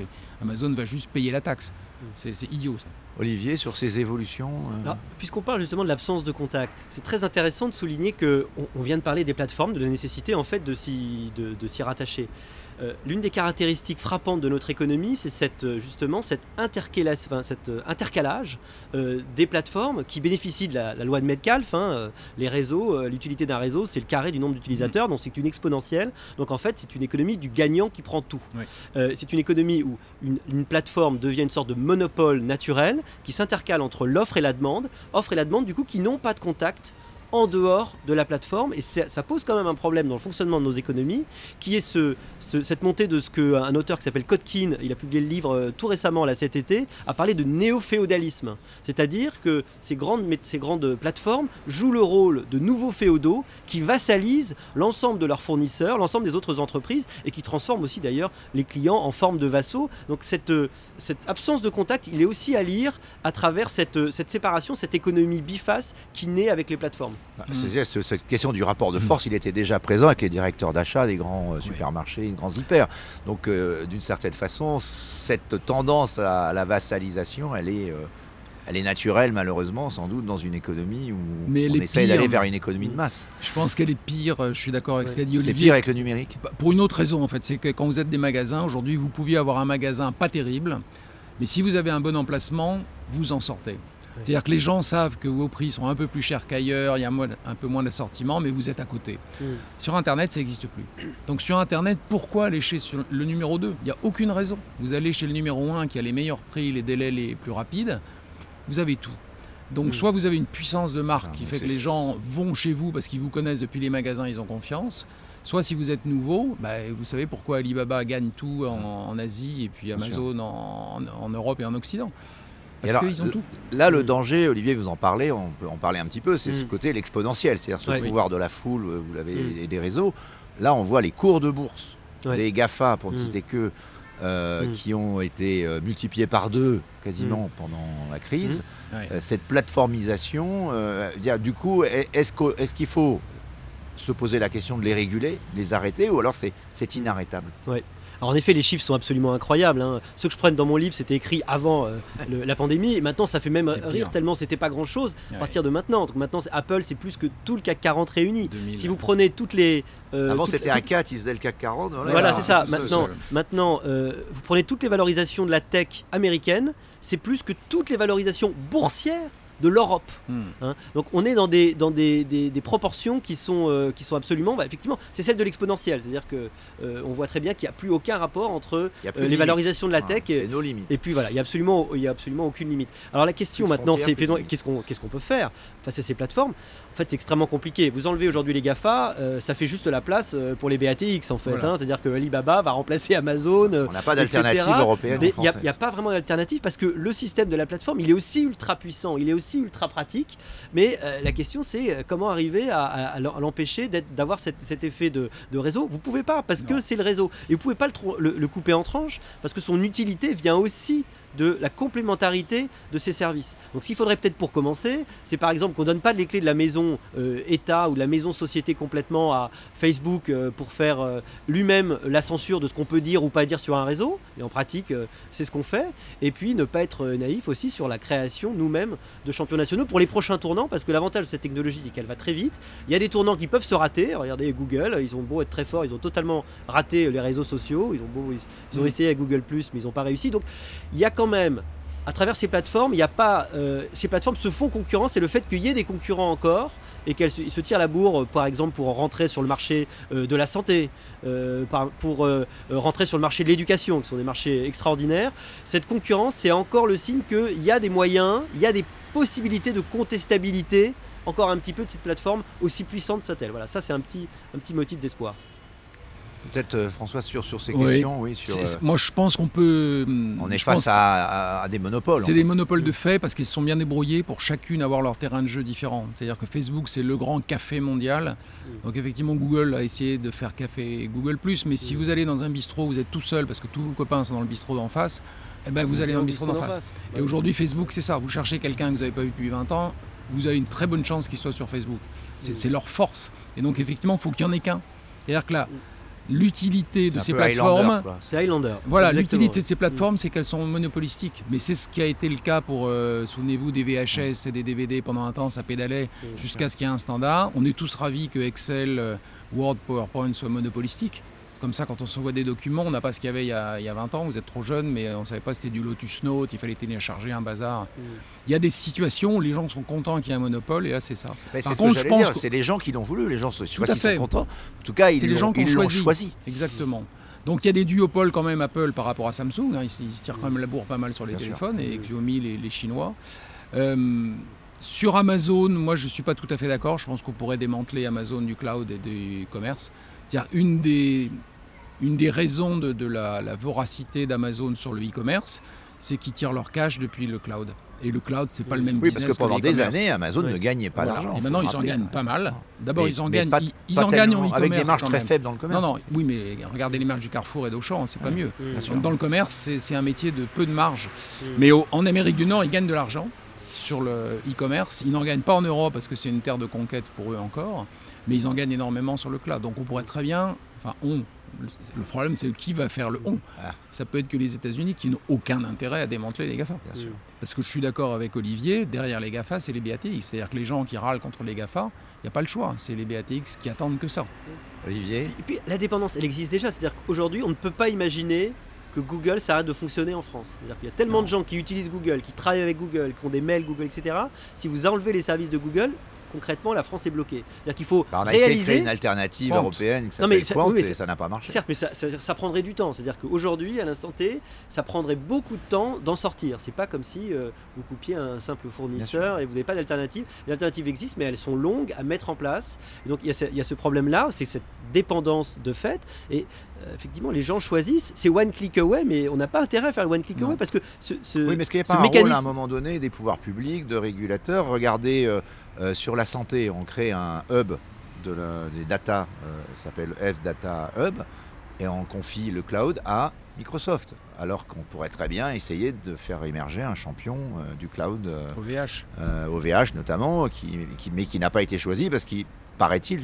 Speaker 3: Amazon va juste payer la taxe. C'est idiot, ça.
Speaker 2: Olivier, sur ces évolutions
Speaker 1: euh, Puisqu'on parle justement de l'absence de contact, c'est très intéressant de souligner qu'on on vient de parler des plateformes, de la nécessité en fait de s'y rattacher. Euh, l'une des caractéristiques frappantes de notre économie, c'est cette, euh, justement cet, euh, intercalage des plateformes qui bénéficient de la, loi de Metcalfe. Hein, les réseaux, l'utilité d'un réseau, c'est le carré du nombre d'utilisateurs, donc c'est une exponentielle. Donc en fait, c'est une économie du gagnant qui prend tout. c'est une économie où une, une, plateforme devient une sorte de monopole naturel qui s'intercale entre l'offre et la demande, offre et la demande du coup qui n'ont pas de contact en dehors de la plateforme. Et ça pose quand même un problème dans le fonctionnement de nos économies, qui est ce, cette montée de ce qu'un auteur qui s'appelle Kotkin, il a publié le livre euh, tout récemment, là cet été, a parlé de néo-féodalisme. C'est-à-dire que ces grandes, ces plateformes jouent le rôle de nouveaux féodaux qui vassalisent l'ensemble de leurs fournisseurs, l'ensemble des autres entreprises, et qui transforment aussi d'ailleurs les clients en forme de vassaux. Donc cette, cette absence de contact, il est aussi à lire à travers cette, cette séparation, cette économie biface qui naît avec les plateformes.
Speaker 2: Bah, mm. Cette question du rapport de mm. force, il était déjà présent avec les directeurs d'achat des grands euh, supermarchés, des grands hyper. Donc, euh, d'une certaine façon, cette tendance à la vassalisation, elle est, euh, elle est naturelle, malheureusement, sans doute, dans une économie où on essaye d'aller vers une économie de masse.
Speaker 3: Je pense qu'elle est pire, je suis d'accord avec ce qu'a dit Olivier.
Speaker 2: C'est pire avec le numérique
Speaker 3: bah, Pour une autre raison, en fait, c'est que quand vous êtes des magasins, aujourd'hui, vous pouviez avoir un magasin pas terrible, mais si vous avez un bon emplacement, vous en sortez. C'est-à-dire que les gens savent que vos prix sont un peu plus chers qu'ailleurs, il y a un peu moins d'assortiment, mais vous êtes à côté. Mm. Sur Internet, ça n'existe plus. Donc sur Internet, pourquoi aller chez le numéro 2 Il n'y a aucune raison. Vous allez chez le numéro 1 qui a les meilleurs prix, les délais les plus rapides, vous avez tout. Donc mm. soit vous avez une puissance de marque ah, qui fait que les gens vont chez vous parce qu'ils vous connaissent depuis les magasins, ils ont confiance. Soit si vous êtes nouveau, bah, vous savez pourquoi Alibaba gagne tout en, Asie et puis Amazon en Europe et en Occident. Parce qu'ils ont tout.
Speaker 2: Là, le danger, Olivier, vous en parlez, on peut en parler un petit peu, c'est ce mm. côté l'exponentiel, c'est-à-dire ce pouvoir de la foule, vous l'avez, mm. et des réseaux. Là, on voit les cours de bourse des GAFA, pour ne mm. citer que, euh, qui ont été euh, multipliés par deux quasiment pendant la crise. Euh, cette plateformisation, du coup, est-ce qu'il faut se poser la question de les réguler, de les arrêter, ou alors c'est inarrêtable?
Speaker 1: Alors en effet, les chiffres sont absolument incroyables. Hein. Ceux que je prenne dans mon livre, c'était écrit avant euh, la pandémie. Et maintenant, ça fait même rire tellement c'était pas grand chose à partir de maintenant. Donc maintenant, Apple, c'est plus que tout le CAC 40 réuni. Si vous prenez toutes les.
Speaker 2: Euh, avant, c'était à 4, ils faisaient le CAC 40.
Speaker 1: Voilà, c'est ça. Maintenant, maintenant euh, vous prenez toutes les valorisations de la tech américaine, c'est plus que toutes les valorisations boursières de l'Europe. Hmm. Hein. Donc on est dans des, dans des, des, proportions qui sont, euh, qui sont absolument, bah, effectivement, c'est celle de l'exponentielle, c'est-à-dire que euh, on voit très bien qu'il n'y a plus aucun rapport entre euh, les valorisations de la tech
Speaker 2: et, nos limites.
Speaker 1: et puis voilà, il n'y a absolument, y a absolument aucune limite. Alors la question maintenant, c'est qu'est-ce qu'on qu'est-ce qu'on peut faire face à ces plateformes? En fait, c'est extrêmement compliqué. Vous enlevez aujourd'hui les Gafa, ça fait juste la place pour les BATX en fait. Hein. c'est-à-dire que Alibaba va remplacer Amazon.
Speaker 2: On n'a pas d'alternative européenne.
Speaker 1: Il n'y a, a, pas vraiment d'alternative parce que le système de la plateforme, il est aussi ultra puissant, il est aussi ultra pratique. Mais euh, la question, c'est euh, comment arriver à, l'empêcher d'avoir cet, effet de, réseau. Vous pouvez pas parce que c'est le réseau. Et vous pouvez pas le, le couper en tranches parce que son utilité vient aussi de la complémentarité de ces services. Donc ce qu'il faudrait peut-être pour commencer, c'est par exemple qu'on ne donne pas les clés de la maison euh, État ou de la maison société complètement à Facebook euh, pour faire euh, lui-même la censure de ce qu'on peut dire ou pas dire sur un réseau. Et en pratique, c'est ce qu'on fait. Et puis ne pas être naïf aussi sur la création nous-mêmes de champions nationaux pour les prochains tournants, parce que l'avantage de cette technologie, c'est qu'elle va très vite. Il y a des tournants qui peuvent se rater. Regardez Google, ils ont beau être très forts, ils ont totalement raté les réseaux sociaux. Ils ont, beau, ils, ont mm. essayé avec Google ⁇ mais ils n'ont pas réussi. Donc il y a quand même, à travers ces plateformes, il y a pas, euh, ces plateformes se font concurrence et le fait qu'il y ait des concurrents encore et qu'elles se, tirent la bourre, par exemple, pour rentrer sur le marché euh, de la santé, euh, pour rentrer sur le marché de l'éducation, qui sont des marchés extraordinaires. Cette concurrence, c'est encore le signe qu'il y a des moyens, il y a des possibilités de contestabilité encore un petit peu de cette plateforme aussi puissante soit-elle. Voilà, ça c'est un petit motif d'espoir.
Speaker 2: Peut-être euh, François sur, sur ces questions. Oui,
Speaker 3: euh, moi je pense qu'on peut.
Speaker 2: On est face à, des monopoles.
Speaker 3: C'est des monopoles de fait parce qu'ils sont bien débrouillés pour chacune avoir leur terrain de jeu différent. C'est-à-dire que Facebook c'est le grand café mondial. Donc effectivement Google a essayé de faire café Google ⁇ mais si vous allez dans un bistrot, vous êtes tout seul parce que tous vos copains sont dans le bistrot d'en face, eh ben, vous allez dans le bistrot d'en face. Et aujourd'hui Facebook c'est ça. Vous cherchez quelqu'un que vous n'avez pas vu depuis 20 ans, vous avez une très bonne chance qu'ils soient sur Facebook. C'est c'est leur force. Et donc effectivement, il faut qu'il y en ait qu'un. C'est-à-dire que là, l'utilité de ces
Speaker 2: un peu Highlander,
Speaker 3: plateformes,
Speaker 2: quoi.
Speaker 1: C'est Highlander.
Speaker 3: voilà,
Speaker 1: Exactement.
Speaker 3: l'utilité de ces plateformes, c'est qu'elles sont monopolistiques. Mais c'est ce qui a été le cas pour, euh, souvenez-vous, des VHS et des DVD pendant un temps, ça pédalait
Speaker 1: Mm.
Speaker 3: jusqu'à ce qu'il y ait un standard. On est tous ravis que Excel, euh, Word, PowerPoint soient monopolistiques. Comme ça, quand on s'envoie des documents, on n'a pas ce qu'il y avait il y, a, il y a 20 ans, vous êtes trop jeune, mais on ne savait pas si c'était du Lotus Note, il fallait télécharger un bazar.
Speaker 1: Mm.
Speaker 3: Il y a des situations où les gens sont contents qu'il y ait un monopole, et là c'est ça.
Speaker 2: Mais
Speaker 3: Par
Speaker 2: ce
Speaker 3: contre,
Speaker 2: que
Speaker 3: je pense que-
Speaker 2: c'est les gens qui l'ont voulu, les gens, je sais pas sont contents. En tout cas, ils
Speaker 3: C'est les
Speaker 2: l'ont
Speaker 3: gens qui ont
Speaker 2: ils l'ont
Speaker 3: choisi.
Speaker 2: choisi.
Speaker 3: Exactement. Donc il y a des duopoles quand même Apple par rapport à Samsung. hein. Ils, tirent quand même la bourre pas mal sur les
Speaker 2: Bien sûr.
Speaker 3: téléphones et
Speaker 1: Mm.
Speaker 3: Xiaomi les, les Chinois. Euh, sur Amazon, moi je ne suis pas tout à fait d'accord. Je pense qu'on pourrait démanteler Amazon du cloud et du commerce. C'est-à-dire une des, une des raisons de, de la, la voracité d'Amazon sur le e-commerce, c'est qu'ils tirent leur cash depuis le cloud. Et le cloud, c'est pas le même
Speaker 2: Oui, parce
Speaker 3: business
Speaker 2: que pendant des
Speaker 3: e-commerce.
Speaker 2: années, Amazon
Speaker 1: Oui.
Speaker 2: ne gagnait pas
Speaker 3: Voilà.
Speaker 2: d'argent.
Speaker 3: Et maintenant, ils en gagnent pas mal. D'abord, ils en
Speaker 2: mais
Speaker 3: gagnent,
Speaker 2: pas-
Speaker 3: ils, ils
Speaker 2: pas
Speaker 3: en gagnent en e-commerce.
Speaker 2: Avec des marges très faibles dans le commerce.
Speaker 3: Non, non, oui, mais regardez les marges du Carrefour et d'Auchan, c'est pas mieux. Donc, dans le commerce, c'est c'est un métier de peu de marge. Mais au- en Amérique du Nord, ils gagnent de l'argent sur le e-commerce. Ils n'en gagnent pas en Europe parce que c'est une terre de conquête pour eux encore, mais ils en gagnent énormément sur le cloud. Donc on pourrait très bien, enfin on, le- problème c'est qui va faire le on.
Speaker 2: Ah.
Speaker 3: Ça peut être que les États-Unis qui n'ont aucun intérêt à démanteler les GAFA.
Speaker 2: Bien sûr.
Speaker 3: Parce que je suis d'accord avec Olivier, derrière les GAFA, c'est les BATX. C'est-à-dire que les gens qui râlent contre les GAFA, il n'y a pas le choix. C'est les BATX qui attendent que ça.
Speaker 2: Olivier?
Speaker 1: Et puis la dépendance, elle existe déjà. C'est-à-dire qu'aujourd'hui, on ne peut pas imaginer que Google s'arrête de fonctionner en France. C'est-à-dire qu'il y a tellement
Speaker 2: Non.
Speaker 1: de gens qui utilisent Google, qui travaillent avec Google, qui ont des mails Google, etc. Si vous enlevez les services de Google, concrètement, la France est bloquée. C'est-à-dire qu'il faut
Speaker 2: Bah, On a essayé de créer
Speaker 1: réaliser.
Speaker 2: une alternative européenne qui
Speaker 1: Non, mais
Speaker 2: s'appelle
Speaker 1: ça- oui,
Speaker 2: et
Speaker 1: ça-
Speaker 2: n'a pas marché.
Speaker 1: Certes, mais ça, ça- ça prendrait du temps. C'est-à-dire qu'aujourd'hui, à l'instant T, ça prendrait beaucoup de temps d'en sortir. C'est pas comme si euh, vous coupiez un simple fournisseur et vous n'avez pas d'alternative. Les alternatives existent, mais elles sont longues à mettre en place. Et donc il y a ce, ce problème-là, c'est cette dépendance de fait. Et effectivement, les gens choisissent. C'est one click away, mais on n'a pas intérêt à faire le one click
Speaker 2: Non.
Speaker 1: away parce que ce, ce-
Speaker 2: Oui, mais est-ce qu'il n'y a
Speaker 1: ce
Speaker 2: pas un rôle à un
Speaker 1: mécanisme-
Speaker 2: moment donné des pouvoirs publics, de régulateurs? Regardez euh, euh, sur la santé, on crée un hub de la- des data, euh, ça s'appelle F Data Hub, et on confie le cloud à Microsoft, alors qu'on pourrait très bien essayer de faire émerger un champion euh, du cloud, euh,
Speaker 3: OVH.
Speaker 2: euh, OVH notamment, qui, qui- mais qui n'a pas été choisi parce qu'il, paraît-il,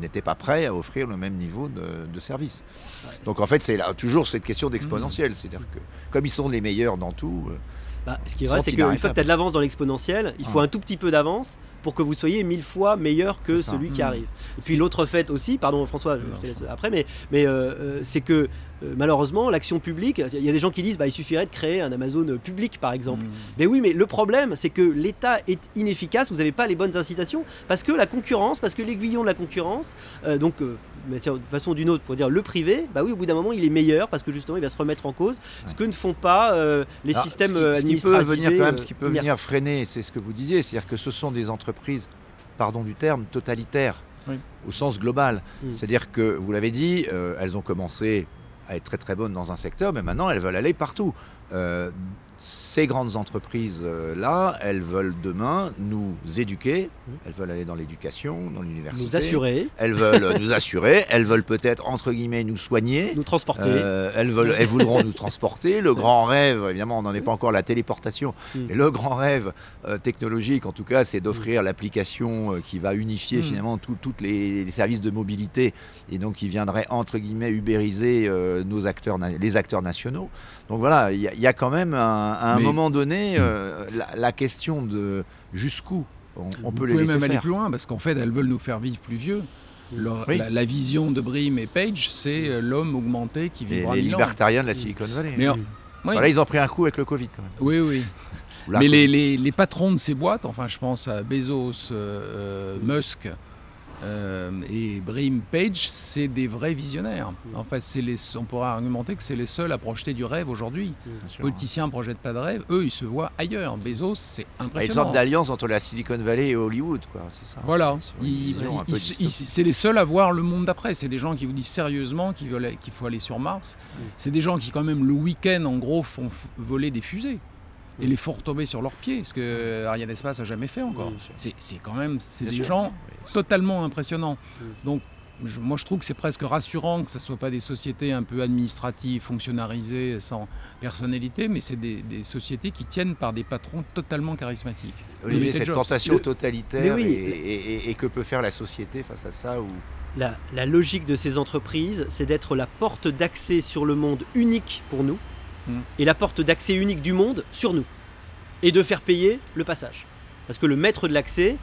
Speaker 2: n'était pas prêt à offrir le même niveau de, de service.
Speaker 1: Ouais,
Speaker 2: Donc en fait, c'est là, toujours cette question d'exponentielle, c'est-à-dire que comme ils sont les meilleurs dans tout, euh,
Speaker 1: Bah, ce qui est vrai, c'est qu'une fois que tu as de l'avance dans l'exponentielle, il faut
Speaker 2: Ouais.
Speaker 1: un tout petit peu d'avance pour que vous soyez mille fois meilleur que celui qui
Speaker 3: Mm.
Speaker 1: arrive. Et puis l'autre fait aussi, pardon François, je te laisse après, mais, mais euh, euh, c'est que euh, malheureusement, l'action publique, il y a des gens qui disent bah, il suffirait de créer un Amazon public par exemple.
Speaker 3: Mm.
Speaker 1: Mais oui, mais le problème, c'est que l'État est inefficace, vous n'avez pas les bonnes incitations, parce que la concurrence, parce que l'aiguillon de la concurrence, euh, donc, de façon ou d'une autre, pour dire le privé, bah oui, au bout d'un moment, il est meilleur, parce que justement, il va se remettre en cause, ce que ne font pas euh, les
Speaker 2: Alors,
Speaker 1: systèmes
Speaker 2: ce qui,
Speaker 1: euh,
Speaker 2: ce qui peut
Speaker 1: administratifs.
Speaker 2: venir quand même,
Speaker 1: euh,
Speaker 2: ce qui peut
Speaker 1: merci.
Speaker 2: venir freiner, c'est ce que vous disiez, c'est-à-dire que ce sont des entreprises, pardon du terme, totalitaires,
Speaker 3: Oui.
Speaker 2: au sens global.
Speaker 1: Mm.
Speaker 2: C'est-à-dire que vous l'avez dit, euh, elles ont commencé à être très très bonnes dans un secteur, mais maintenant elles veulent aller partout. Euh, ces grandes entreprises euh, elles veulent demain nous éduquer,
Speaker 1: Mm.
Speaker 2: elles veulent aller dans l'éducation, dans l'université,
Speaker 1: Nous assurer,
Speaker 2: elles veulent [LAUGHS] nous assurer, elles veulent peut-être entre guillemets nous soigner.
Speaker 1: nous transporter.
Speaker 2: Euh, elles, veulent, elles voudront nous transporter. Le grand rêve, évidemment, on n'en est pas encore à la téléportation,
Speaker 1: Mm.
Speaker 2: mais le grand rêve euh, technologique, en tout cas, c'est d'offrir l'application euh, qui va unifier
Speaker 3: Mm.
Speaker 2: finalement tous les, les services de mobilité et donc qui viendrait, entre guillemets, ubériser nos acteurs, les acteurs nationaux. Donc voilà, il y, a- il y a quand même un- à un
Speaker 3: Mais-
Speaker 2: moment donné [CLEARS THROAT] euh, la, la question de jusqu'où on, peut les
Speaker 3: pouvez
Speaker 2: laisser
Speaker 3: même aller plus loin parce qu'en fait, elles veulent nous faire vivre plus vieux. Leur-
Speaker 2: Oui.
Speaker 3: la, la vision de Brim et Page, c'est euh, l'homme augmenté qui
Speaker 2: Les,
Speaker 3: vivra
Speaker 2: les
Speaker 3: mille ans.
Speaker 2: libertariens de la Silicon Valley.
Speaker 3: Mais,
Speaker 1: Mm.
Speaker 3: oui,
Speaker 2: Voilà, ils ont pris un coup avec le Covid quand même.
Speaker 3: oui, oui. Mais les, les- les patrons de ces boîtes, enfin je pense à Bezos, euh, euh, Musk euh, et Brim Page, c'est des vrais visionnaires. En fait, c'est les, on pourrait argumenter que c'est les seuls à projeter du rêve aujourd'hui. Les politiciens ne projettent pas de rêve, eux ils se voient ailleurs. Bezos, c'est
Speaker 2: Bah, Une
Speaker 3: impressionnant.
Speaker 2: sorte d'alliance entre la Silicon Valley et Hollywood, quoi. C'est ça.
Speaker 3: Voilà,
Speaker 2: C'est-
Speaker 3: les seuls à voir le monde d'après. C'est des gens qui vous disent sérieusement qu'il faut aller sur Mars.
Speaker 1: Mm.
Speaker 3: C'est des gens qui, quand même, le week-end, en gros, font voler des fusées et
Speaker 1: Mm.
Speaker 3: les font retomber sur leurs pieds, ce que Ariane Espace a jamais fait encore.
Speaker 1: Mm.
Speaker 3: C'est quand même, c'est des
Speaker 2: sûr.
Speaker 3: gens
Speaker 2: Oui,
Speaker 3: totalement impressionnants.
Speaker 1: Mm.
Speaker 3: Donc, je- moi je trouve que c'est presque rassurant que ce ne soit pas des sociétés un peu administratives, fonctionnalisées, sans personnalité, mais c'est des, des sociétés qui tiennent par des patrons totalement charismatiques.
Speaker 2: Olivier, cette
Speaker 3: Jobs.
Speaker 2: tentation totalitaire
Speaker 1: oui.
Speaker 2: et, et- et- et que peut faire la société face à ça ou...
Speaker 1: La, la logique de ces entreprises, c'est d'être la porte d'accès sur le monde unique pour nous
Speaker 3: Mm.
Speaker 1: et la porte d'accès unique du monde sur nous. Et de faire payer le passage. Parce que le maître de l'accès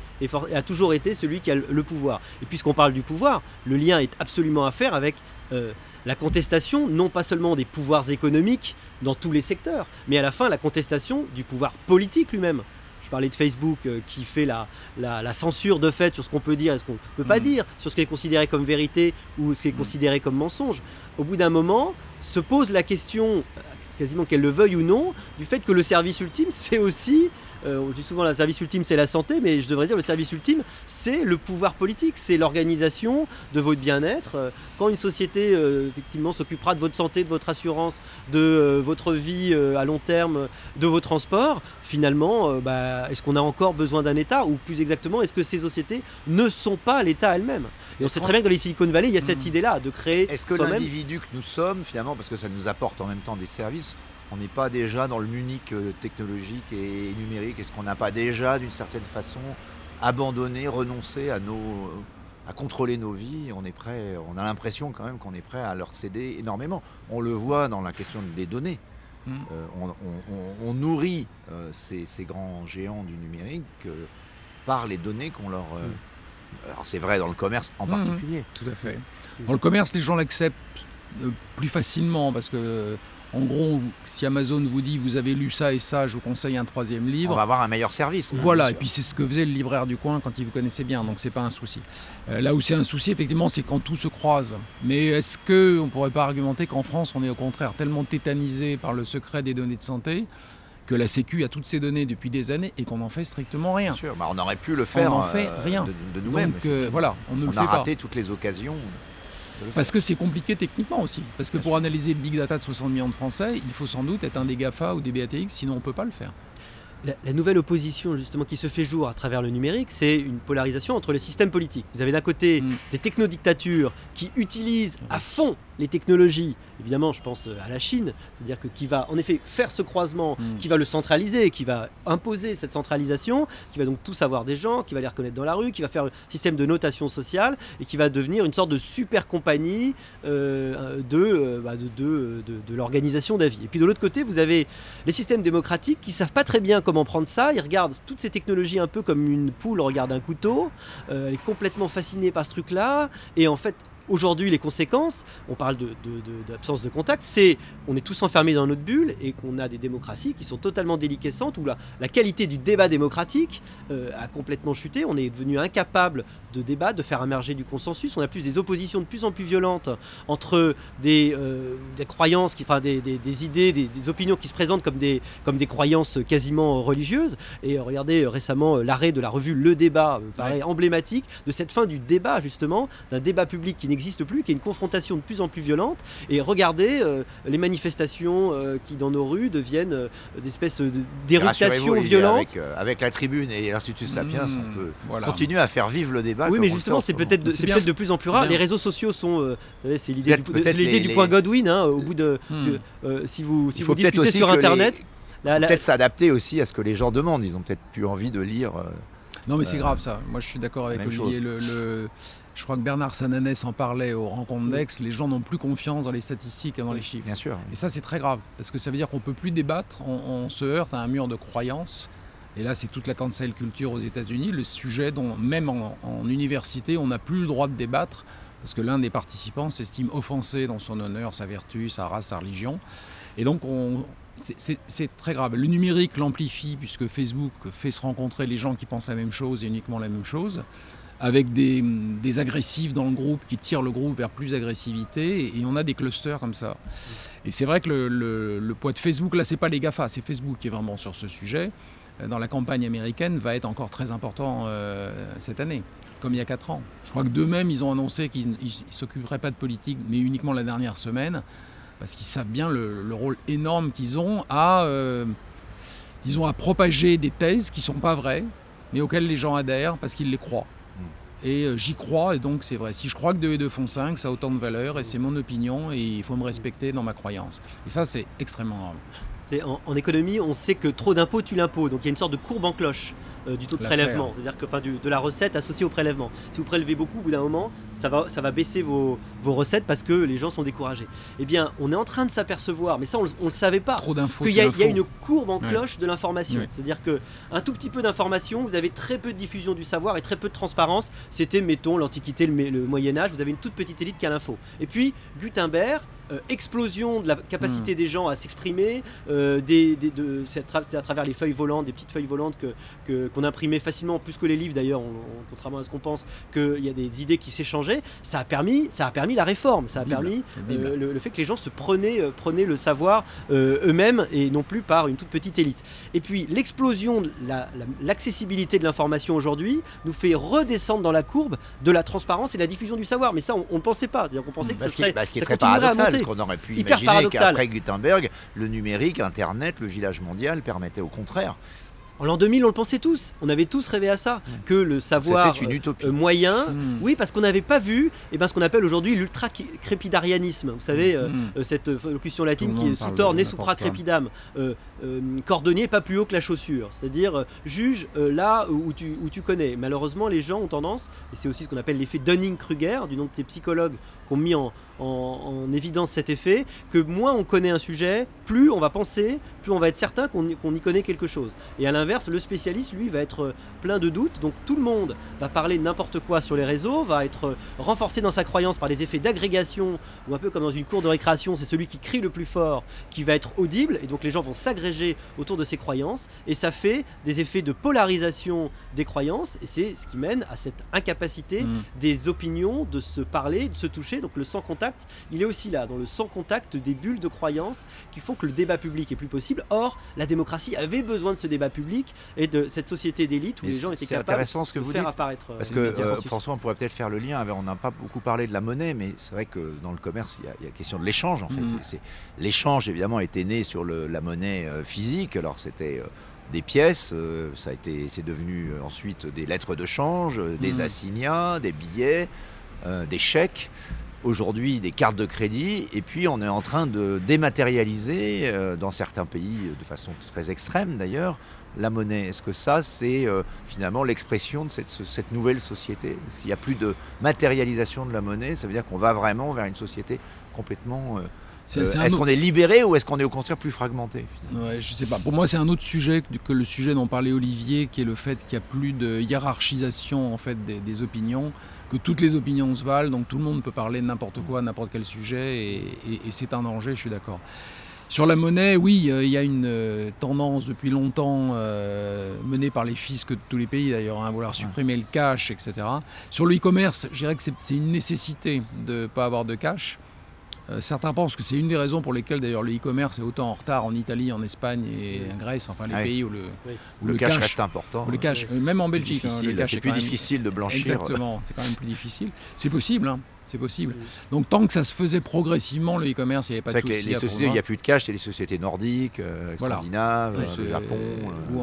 Speaker 1: a toujours été celui qui a le pouvoir. Et puisqu'on parle du pouvoir, le lien est absolument à faire avec euh, la contestation, non pas seulement des pouvoirs économiques dans tous les secteurs, mais à la fin la contestation du pouvoir politique lui-même. Je parlais de Facebook euh, qui fait la, la, la censure de fait sur ce qu'on peut dire et ce qu'on ne peut pas
Speaker 3: Mm.
Speaker 1: dire, sur ce qui est considéré comme vérité ou ce qui est considéré comme mensonge. Au bout d'un moment, se pose la question, euh, quasiment qu'elle le veuille ou non, du fait que le service ultime, c'est aussi, euh, je dis souvent le service ultime c'est la santé, mais je devrais dire le service ultime, c'est le pouvoir politique, c'est l'organisation de votre bien-être. Euh, Quand une société, euh, effectivement, s'occupera de votre santé, de votre assurance, de votre vie à long terme, de vos transports, finalement, bah, est-ce qu'on a encore besoin d'un État Ou plus exactement, est-ce que ces sociétés ne sont pas l'État elles-mêmes Et on sait très bien que dans les Silicon Valley, il y a cette
Speaker 3: Mhm.
Speaker 1: idée-là de créer
Speaker 2: Est-ce que l'individu que nous sommes, finalement, parce que ça nous apporte en même temps des services, on n'est pas déjà dans le Munich euh, technologique et numérique Est-ce qu'on n'a pas déjà, d'une certaine façon, abandonné, renoncé à nos à contrôler nos vies? On est prêt, on a l'impression quand même qu'on est prêt à leur céder énormément. On le voit dans la question des données.
Speaker 3: Mm.
Speaker 2: Euh, on, on- on- on nourrit euh, ces, ces grands géants du numérique euh, par les données qu'on leur. euh, Alors c'est vrai dans le commerce en
Speaker 3: Mhm.
Speaker 2: particulier.
Speaker 3: Tout à fait. Dans le commerce, les gens l'acceptent euh, plus facilement parce que, euh, en gros, on vous- si Amazon vous dit vous avez lu ça et ça, je vous conseille un troisième
Speaker 2: On
Speaker 3: livre.
Speaker 2: va avoir un meilleur service.
Speaker 3: Voilà, et puis c'est ce que faisait le libraire du coin quand il vous connaissait bien, donc c'est pas un souci. Euh, là où c'est un souci, effectivement, c'est quand tout se croise. Mais est-ce que on pourrait pas argumenter qu'en France, on est au contraire tellement tétanisé par le secret des données de santé que la Sécu a toutes ces données depuis des années et qu'on n'en fait strictement rien?
Speaker 2: Bien sûr, bah, on aurait pu le faire
Speaker 3: n'en fait
Speaker 2: euh,
Speaker 3: rien.
Speaker 2: de, de nous-mêmes.
Speaker 3: Euh, voilà, on ne
Speaker 2: on
Speaker 3: le
Speaker 2: a
Speaker 3: fait pas.
Speaker 2: raté toutes les occasions.
Speaker 3: Parce que c'est compliqué techniquement aussi. Parce que
Speaker 2: Bien
Speaker 3: pour analyser le big data de 60 millions de Français, il faut sans doute être un des GAFA ou des BATX, sinon on ne peut pas le faire.
Speaker 1: La, la nouvelle opposition justement qui se fait jour à travers le numérique, c'est une polarisation entre les systèmes politiques. Vous avez d'un côté
Speaker 3: Mm.
Speaker 1: des technodictatures qui utilisent à fond les technologies. Évidemment, je pense euh, à la Chine, c'est-à-dire que qui va en effet faire ce croisement,
Speaker 3: Mm.
Speaker 1: qui va le centraliser, qui va imposer cette centralisation, qui va donc tout savoir des gens, qui va les reconnaître dans la rue, qui va faire un système de notation sociale et qui va devenir une sorte de super compagnie euh, de, euh, bah, de, de- de- de l'organisation d'avis. Et puis de l'autre côté, vous avez les systèmes démocratiques qui savent pas très bien comment prendre ça. Ils regardent toutes ces technologies un peu comme une poule regarde un couteau. Euh, elle est complètement fascinée par ce truc-là. Et en fait, aujourd'hui, les conséquences, on parle de- de- de- d'absence de, contact, c'est on est tous enfermés dans notre bulle et qu'on a des démocraties qui sont totalement déliquescentes où la, la qualité du débat démocratique euh, a complètement chuté. On est devenu incapable de débattre, de faire émerger du consensus. On a plus des oppositions de plus en plus violentes entre des, euh, des croyances, qui, enfin des, des- des idées, des, opinions qui se présentent comme des, comme des croyances quasiment religieuses. Et euh, regardez récemment l'arrêt de la revue Le Débat, paraît emblématique de cette fin du débat justement, d'un débat public qui n'existe plus, qui est une confrontation de plus en plus violente. Et regardez euh, les manifestations euh, qui dans nos rues deviennent euh, des espèces de-
Speaker 2: Rassurez-vous,
Speaker 1: d'irritations
Speaker 2: Olivier,
Speaker 1: violentes.
Speaker 2: Avec, euh, avec la tribune et l'Institut Sapiens,
Speaker 3: Mmh,
Speaker 2: on peut
Speaker 3: voilà.
Speaker 2: continuer à faire vivre le débat.
Speaker 1: Oui, mais justement, c'est peut-être de, plus en plus rare. Les réseaux sociaux sont, euh, vous savez, c'est l'idée du,
Speaker 2: les-
Speaker 1: point
Speaker 2: les-
Speaker 1: Godwin. hein, au bout de,
Speaker 3: Hmm.
Speaker 1: de- euh, si vous si
Speaker 2: Il
Speaker 1: vous
Speaker 2: faut peut-être
Speaker 1: discutez
Speaker 2: aussi
Speaker 1: sur
Speaker 2: les-
Speaker 1: Internet, la-
Speaker 2: Peut-être s'adapter aussi à ce que les gens demandent. Ils ont peut-être plus envie de lire. euh,
Speaker 3: Non, mais c'est
Speaker 2: Euh,
Speaker 3: grave ça. Moi, je suis d'accord avec Olivier. le- Je crois que Bernard Sananès en parlait aux rencontres d'Aix. Les gens n'ont plus confiance dans les statistiques et dans les chiffres.
Speaker 2: bien sûr.
Speaker 3: Et ça, c'est très grave, parce que ça veut dire qu'on peut plus débattre, on, on se heurte à un mur de croyances. Et là, c'est toute la cancel culture aux États-Unis, le sujet dont, même en, en université, on n'a plus le droit de débattre, parce que l'un des participants s'estime offensé dans son honneur, sa vertu, sa race, sa religion. Et donc, on, c'est- c'est c'est très grave. Le numérique l'amplifie, puisque Facebook fait se rencontrer les gens qui pensent la même chose et uniquement la même chose avec des, agressifs dans le groupe qui tirent le groupe vers plus agressivité et, on a des clusters comme ça. Et c'est vrai que le, poids de Facebook, là c'est pas les GAFA, c'est Facebook qui est vraiment sur ce sujet, euh, dans la campagne américaine va être encore très important euh, cette année, comme il y a 4 ans. Je crois que d'eux-mêmes ils ont annoncé qu'ils ne s'occuperaient pas de politique, mais uniquement la dernière semaine, parce qu'ils savent bien le, le rôle énorme qu'ils ont à, euh, disons, à propager des thèses qui sont pas vraies, mais auxquelles les gens adhèrent parce qu'ils les croient. Et euh, j'y crois, et donc c'est vrai. Si je crois que 2 et 2 font 5, ça a autant de valeur, et c'est mon opinion, et il faut me respecter dans ma croyance. Et ça, c'est extrêmement grave.
Speaker 1: En, en, économie, on sait que trop d'impôts tue l'impôt. Donc il y a une sorte de courbe en cloche euh, du taux de prélèvement, c'est-à-dire que enfin, du, de la recette associée au prélèvement. Si vous prélevez beaucoup, au bout d'un moment, ça va, ça va baisser vos, vos, recettes parce que les gens sont découragés. Eh bien, on est en train de s'apercevoir, mais ça on ne le savait pas,
Speaker 3: qu'il
Speaker 1: y, y, a une courbe en cloche ouais. de l'information. Ouais. C'est-à-dire qu'un tout petit peu d'information, vous avez très peu de diffusion du savoir et très peu de transparence. C'était, mettons, l'Antiquité, le, le Moyen Âge, vous avez une toute petite élite qui a l'info. Et puis, Gutenberg, euh, explosion de la capacité mmh. des gens à s'exprimer. Euh, de, c'est, à, à, travers les feuilles volantes, des petites feuilles volantes que, qu'on imprimait facilement, plus que les livres d'ailleurs, on, on, contrairement à ce qu'on pense, qu'il y a des idées qui s'échangeaient. Ça a permis, ça a permis la réforme, ça a permis euh, le, le, fait que les gens se prenaient, prenaient le savoir eux-mêmes et non plus par une toute petite élite. Et puis l'explosion, la, la, l'accessibilité de l'information aujourd'hui nous fait redescendre dans la courbe de la transparence et de la diffusion du savoir. Mais ça, on ne pensait pas. C'est-à-dire qu'on pensait que
Speaker 2: bah,
Speaker 1: ce serait,
Speaker 2: bah, ce qui est très paradoxal, parce qu'on aurait pu Hyper imaginer qu'après Gutenberg, le numérique, Internet, le village mondial permettait au contraire
Speaker 1: en l'an 2000, on le pensait tous. On avait tous rêvé à ça. Mmh. Que le savoir
Speaker 2: euh,
Speaker 1: moyen, mmh. oui, parce qu'on n'avait pas vu eh ben, ce qu'on appelle aujourd'hui l'ultra-crépidarianisme. Vous savez, euh, mmh. euh, cette locution latine qui est sous tort, ne supra crépidam. Euh, euh, cordonnier pas plus haut que la chaussure. C'est-à-dire, euh, juge là où tu, où tu connais. Malheureusement, les gens ont tendance, et c'est aussi ce qu'on appelle l'effet Dunning-Kruger, du nom de ces psychologues qui ont mis en, en, en, évidence cet effet, que moins on connaît un sujet, plus on va penser, plus on va être certain qu'on qu y connaît quelque chose. Et à l'inverse, le spécialiste, lui, va être plein de doutes. Donc tout le monde va parler n'importe quoi sur les réseaux, va être renforcé dans sa croyance par des effets d'agrégation, ou un peu comme dans une cour de récréation, c'est celui qui crie le plus fort qui va être audible, et donc les gens vont s'agréger autour de ses croyances, et ça fait des effets de polarisation des croyances, et c'est ce qui mène à cette incapacité mmh. des opinions de se parler, de se toucher. Donc le sans contact, il est aussi là, dans le sans contact des bulles de croyances qui font que le débat public est plus possible. Or, la démocratie avait besoin de ce débat public et de cette société d'élite où les gens étaient capables
Speaker 2: intéressant ce que
Speaker 1: de
Speaker 2: vous
Speaker 1: faire
Speaker 2: dites,
Speaker 1: apparaître.
Speaker 2: Parce que euh, François, on pourrait peut-être faire le lien. On n'a pas beaucoup parlé de la monnaie, mais c'est vrai que dans le commerce, il y a, il y a question de l'échange en fait. Mmh. L'échange évidemment était né sur le, la monnaie euh, physique. Alors c'était euh, des pièces, euh, ça a été, c'est devenu euh, ensuite des lettres de change, euh, des mmh. assignats, des billets, euh, des chèques. Aujourd'hui, des cartes de crédit, et puis on est en train de dématérialiser euh, dans certains pays, de façon très extrême d'ailleurs, la monnaie. Est-ce que ça, c'est euh, finalement l'expression de cette, cette, nouvelle société? S'il n'y a plus de matérialisation de la monnaie, ça veut dire qu'on va vraiment vers une société complètement euh, est-ce euh, est qu'on est libéré ou est-ce qu'on est au contraire plus fragmenté
Speaker 3: ouais, Je sais pas. Pour moi, c'est un autre sujet que, que, le sujet dont parlait Olivier, qui est le fait qu'il n'y a plus de hiérarchisation en fait des, des, opinions, que toutes les opinions se valent, donc tout le monde peut parler de n'importe quoi, n'importe quel sujet, et, et, et c'est un danger. Je suis d'accord. Sur la monnaie, oui, euh, il y a une euh, tendance depuis longtemps euh, menée par les fiscs de tous les pays d'ailleurs à vouloir supprimer ouais. le cash, etc. Sur le e-commerce, je dirais que c'est une nécessité de ne pas avoir de cash. Euh, certains pensent que c'est une des raisons pour lesquelles d'ailleurs le e-commerce est autant en retard en Italie, en Espagne et en Grèce, enfin les
Speaker 2: oui.
Speaker 3: pays où le,
Speaker 2: oui. où le, le cash, cash, reste important.
Speaker 3: Le cash, même en Belgique,
Speaker 2: hein, c'est plus difficile de blanchir.
Speaker 3: Exactement, c'est quand même plus difficile. C'est possible, hein, c'est possible. Oui. Donc tant que ça se faisait progressivement, le e-commerce, il n'y avait pas de souci.
Speaker 2: Les, les sociétés, il n'y a plus de cash, c'est les sociétés nordiques, euh, voilà. scandinaves, euh, le Japon.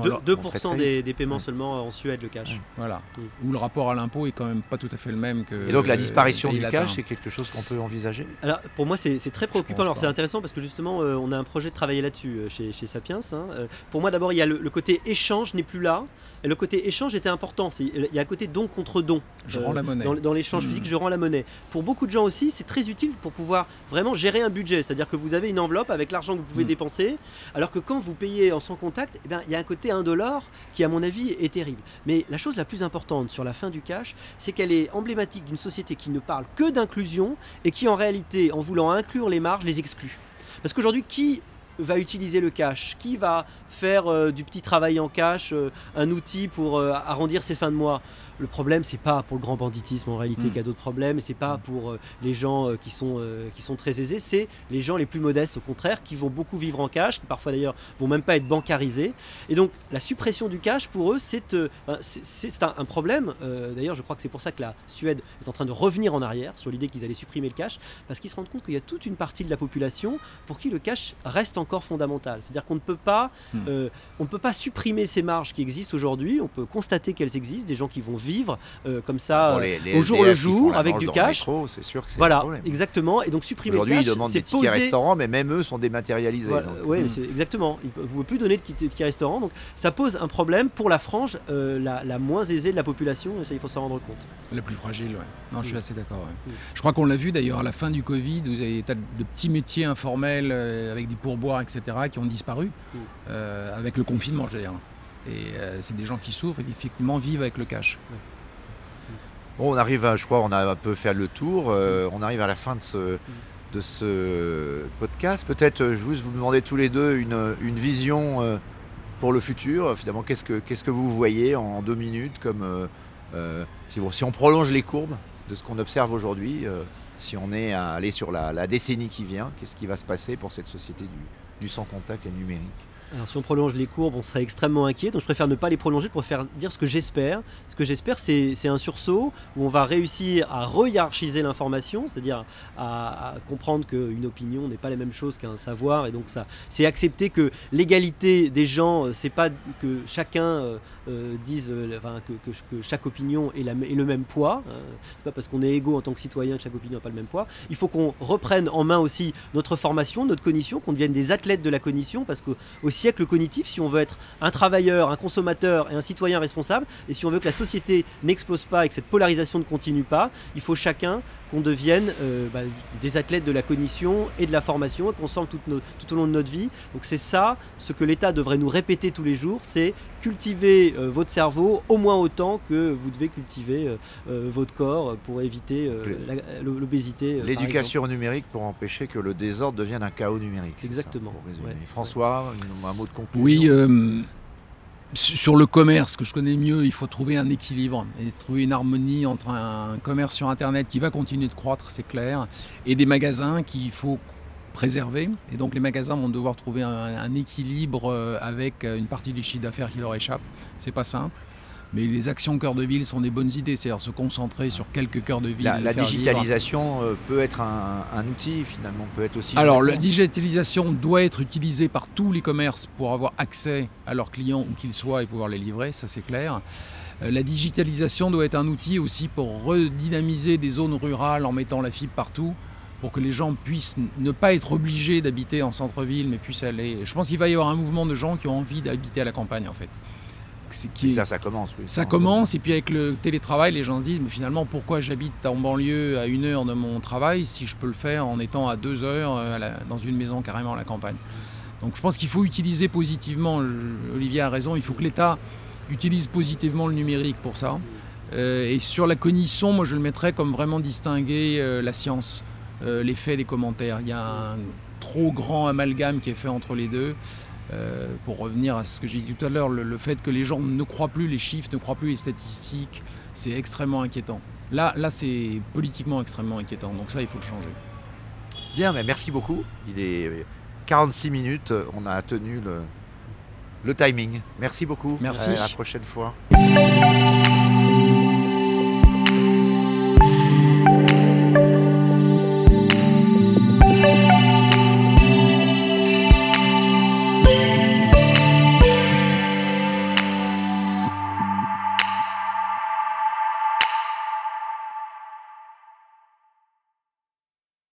Speaker 1: Euh, 2%, 2 des, des, paiements seulement en Suède, le cash.
Speaker 3: Voilà. Où le rapport à l'impôt est quand même pas tout à fait le même que.
Speaker 2: Et donc la disparition du cash, c'est quelque chose qu'on peut envisager?
Speaker 1: Alors pour moi, c'est très préoccupant. Alors c'est intéressant parce que justement, euh, on a un projet de travailler là-dessus euh, chez, chez, Sapiens. Hein. Euh, pour moi, d'abord, il y a le, le côté échange n'est plus là. Le côté échange était important. Il y a un côté don contre don.
Speaker 3: Je rends la monnaie.
Speaker 1: Dans, dans l'échange mmh. physique, je rends la monnaie. Pour beaucoup de gens aussi, c'est très utile pour pouvoir vraiment gérer un budget. C'est-à-dire que vous avez une enveloppe avec l'argent que vous pouvez mmh. dépenser, alors que quand vous payez en sans contact, eh bien, il y a un côté indolore qui, à mon avis, est terrible. Mais la chose la plus importante sur la fin du cash, c'est qu'elle est emblématique d'une société qui ne parle que d'inclusion et qui, en réalité, en voulant inclure les marges, les exclut. Parce qu'aujourd'hui, qui va utiliser le cash Qui va faire euh, du petit travail en cash, euh, un outil pour euh, arrondir ses fins de mois? Le problème, c'est pas pour le grand banditisme en réalité mmh. qu'il y a d'autres problèmes, et c'est pas pour euh, les gens qui, sont, qui sont très aisés, c'est les gens les plus modestes au contraire, qui vont beaucoup vivre en cash, qui parfois d'ailleurs vont même pas être bancarisés. Et donc la suppression du cash pour eux, c'est un, un, problème. d'ailleurs, je crois que c'est pour ça que la Suède est en train de revenir en arrière sur l'idée qu'ils allaient supprimer le cash, parce qu'ils se rendent compte qu'il y a toute une partie de la population pour qui le cash reste encore encore fondamentale. C'est-à-dire qu'on ne peut pas,
Speaker 3: Hmm.
Speaker 1: euh, on ne peut pas supprimer ces marges qui existent aujourd'hui. On peut constater qu'elles existent, des gens qui vont vivre euh, comme ça.
Speaker 2: Bon,
Speaker 1: euh,
Speaker 2: les- les
Speaker 1: au jour le jour, avec du cash.
Speaker 2: métro, c'est sûr que c'est un
Speaker 1: voilà, exactement. Et donc supprimer le
Speaker 2: Aujourd'hui, ils
Speaker 1: cash,
Speaker 2: demandent
Speaker 1: c'est
Speaker 2: des tickets
Speaker 1: poser-
Speaker 2: restaurants, mais même eux sont dématérialisés.
Speaker 1: voilà,
Speaker 3: Hmm.
Speaker 1: c'est exactement. Vous ne pouvez plus donner de tickets tickets restaurant, donc ça pose un problème pour la frange euh, la, la moins aisée de la population, et ça il faut s'en rendre compte.
Speaker 3: La plus fragile, ouais. Non, je suis
Speaker 1: Mm.
Speaker 3: assez d'accord. ouais.
Speaker 1: Mm.
Speaker 3: Je crois qu'on l'a vu d'ailleurs à la fin du Covid, vous avez des tas de petits métiers informels avec des pourboires, etc., qui ont disparu euh, avec le confinement, je veux dire. Et euh, c'est des gens qui souffrent et qui effectivement vivent avec le cash.
Speaker 2: Bon, on arrive, à, je crois, on a un peu fait le tour. euh, on arrive à la fin de ce, de ce podcast. Peut-être, je vous demander tous les deux une, une vision pour le futur. Finalement, qu'est-ce que, qu'est-ce que vous voyez en deux minutes comme, si, on prolonge les courbes de ce qu'on observe aujourd'hui, si on est à aller sur la, décennie qui vient, qu'est-ce qui va se passer pour cette société du, du sans contact et numérique
Speaker 1: Alors si on prolonge les courbes, on serait extrêmement inquiet. Donc je préfère ne pas les prolonger pour faire dire ce que j'espère. Ce que j'espère, c'est un sursaut où on va réussir à re-hiérarchiser l'information, c'est-à-dire à, comprendre qu'une opinion n'est pas la même chose qu'un savoir. Et donc ça, c'est accepter que l'égalité des gens, euh, c'est pas que chacun euh, euh, dise, enfin, que, que- que chaque opinion ait le même poids. hein. C'est pas parce qu'on est égaux en tant que citoyen que chaque opinion n'a pas même poids. Il faut qu'on reprenne en main aussi notre formation, notre cognition, qu'on devienne des athlètes de la cognition, parce qu'au siècle cognitif, si on veut être un travailleur, un consommateur et un citoyen responsable, et si on veut que la société n'explose pas et que cette polarisation ne continue pas, il faut chacun qu'on devienne euh, bah, des athlètes de la cognition et de la formation, et qu'on sente tout, tout au long de notre vie. Donc c'est ça, ce que l'État devrait nous répéter tous les jours, c'est cultiver euh, votre cerveau au moins autant que vous devez cultiver euh, votre corps pour éviter euh, l'obésité.
Speaker 2: L'éducation numérique pour empêcher que le désordre devienne un chaos numérique. ça,
Speaker 1: Exactement,
Speaker 2: pour résumer.
Speaker 1: ouais.
Speaker 2: François, un mot de conclusion?
Speaker 3: Oui, euh, sur le commerce que je connais mieux, il faut trouver un équilibre et trouver une harmonie entre un commerce sur Internet qui va continuer de croître, c'est clair, et des magasins qu'il faut préserver. Et donc les magasins vont devoir trouver un, équilibre euh, avec euh, une partie du chiffre d'affaires qui leur échappe. C'est pas simple. Mais les actions cœur de ville sont des bonnes idées, c'est-à-dire se concentrer sur quelques cœurs de ville.
Speaker 2: La,
Speaker 3: vivre.
Speaker 2: digitalisation euh, peut être un, un outil finalement, peut être aussi.
Speaker 3: Alors, la digitalisation doit être utilisée par tous les commerces pour avoir accès à leurs clients où qu'ils soient et pouvoir les livrer, ça c'est clair. Euh, La digitalisation doit être un outil aussi pour redynamiser des zones rurales en mettant la fibre partout, pour que les gens puissent ne pas être obligés d'habiter en centre-ville, mais puissent aller. Je pense qu'il va y avoir un mouvement de gens qui ont envie d'habiter à la campagne en fait. Qui
Speaker 2: ça, ça commence. oui.
Speaker 3: ça commence, et puis avec le télétravail, les gens se disent, mais finalement, pourquoi j'habite en banlieue à une heure de mon travail si je peux le faire en étant à deux heures euh, à la- dans une maison carrément à la campagne? Donc je pense qu'il faut utiliser positivement, Olivier a raison, il faut que l'État utilise positivement le numérique pour ça. Euh, et sur la cognition, moi je le mettrais comme vraiment distinguer euh, la science, euh, les faits des commentaires. Il y a un trop grand amalgame qui est fait entre les deux. Euh, pour revenir à ce que j'ai dit tout à l'heure, le, le fait que les gens ne croient plus les chiffres, ne croient plus les statistiques, c'est extrêmement inquiétant. Là, là c'est politiquement extrêmement inquiétant. Donc ça, il faut le changer.
Speaker 2: Bien, mais merci beaucoup. Il est 46 minutes, on a tenu le, le timing. Merci beaucoup.
Speaker 3: Merci.
Speaker 2: À la prochaine fois.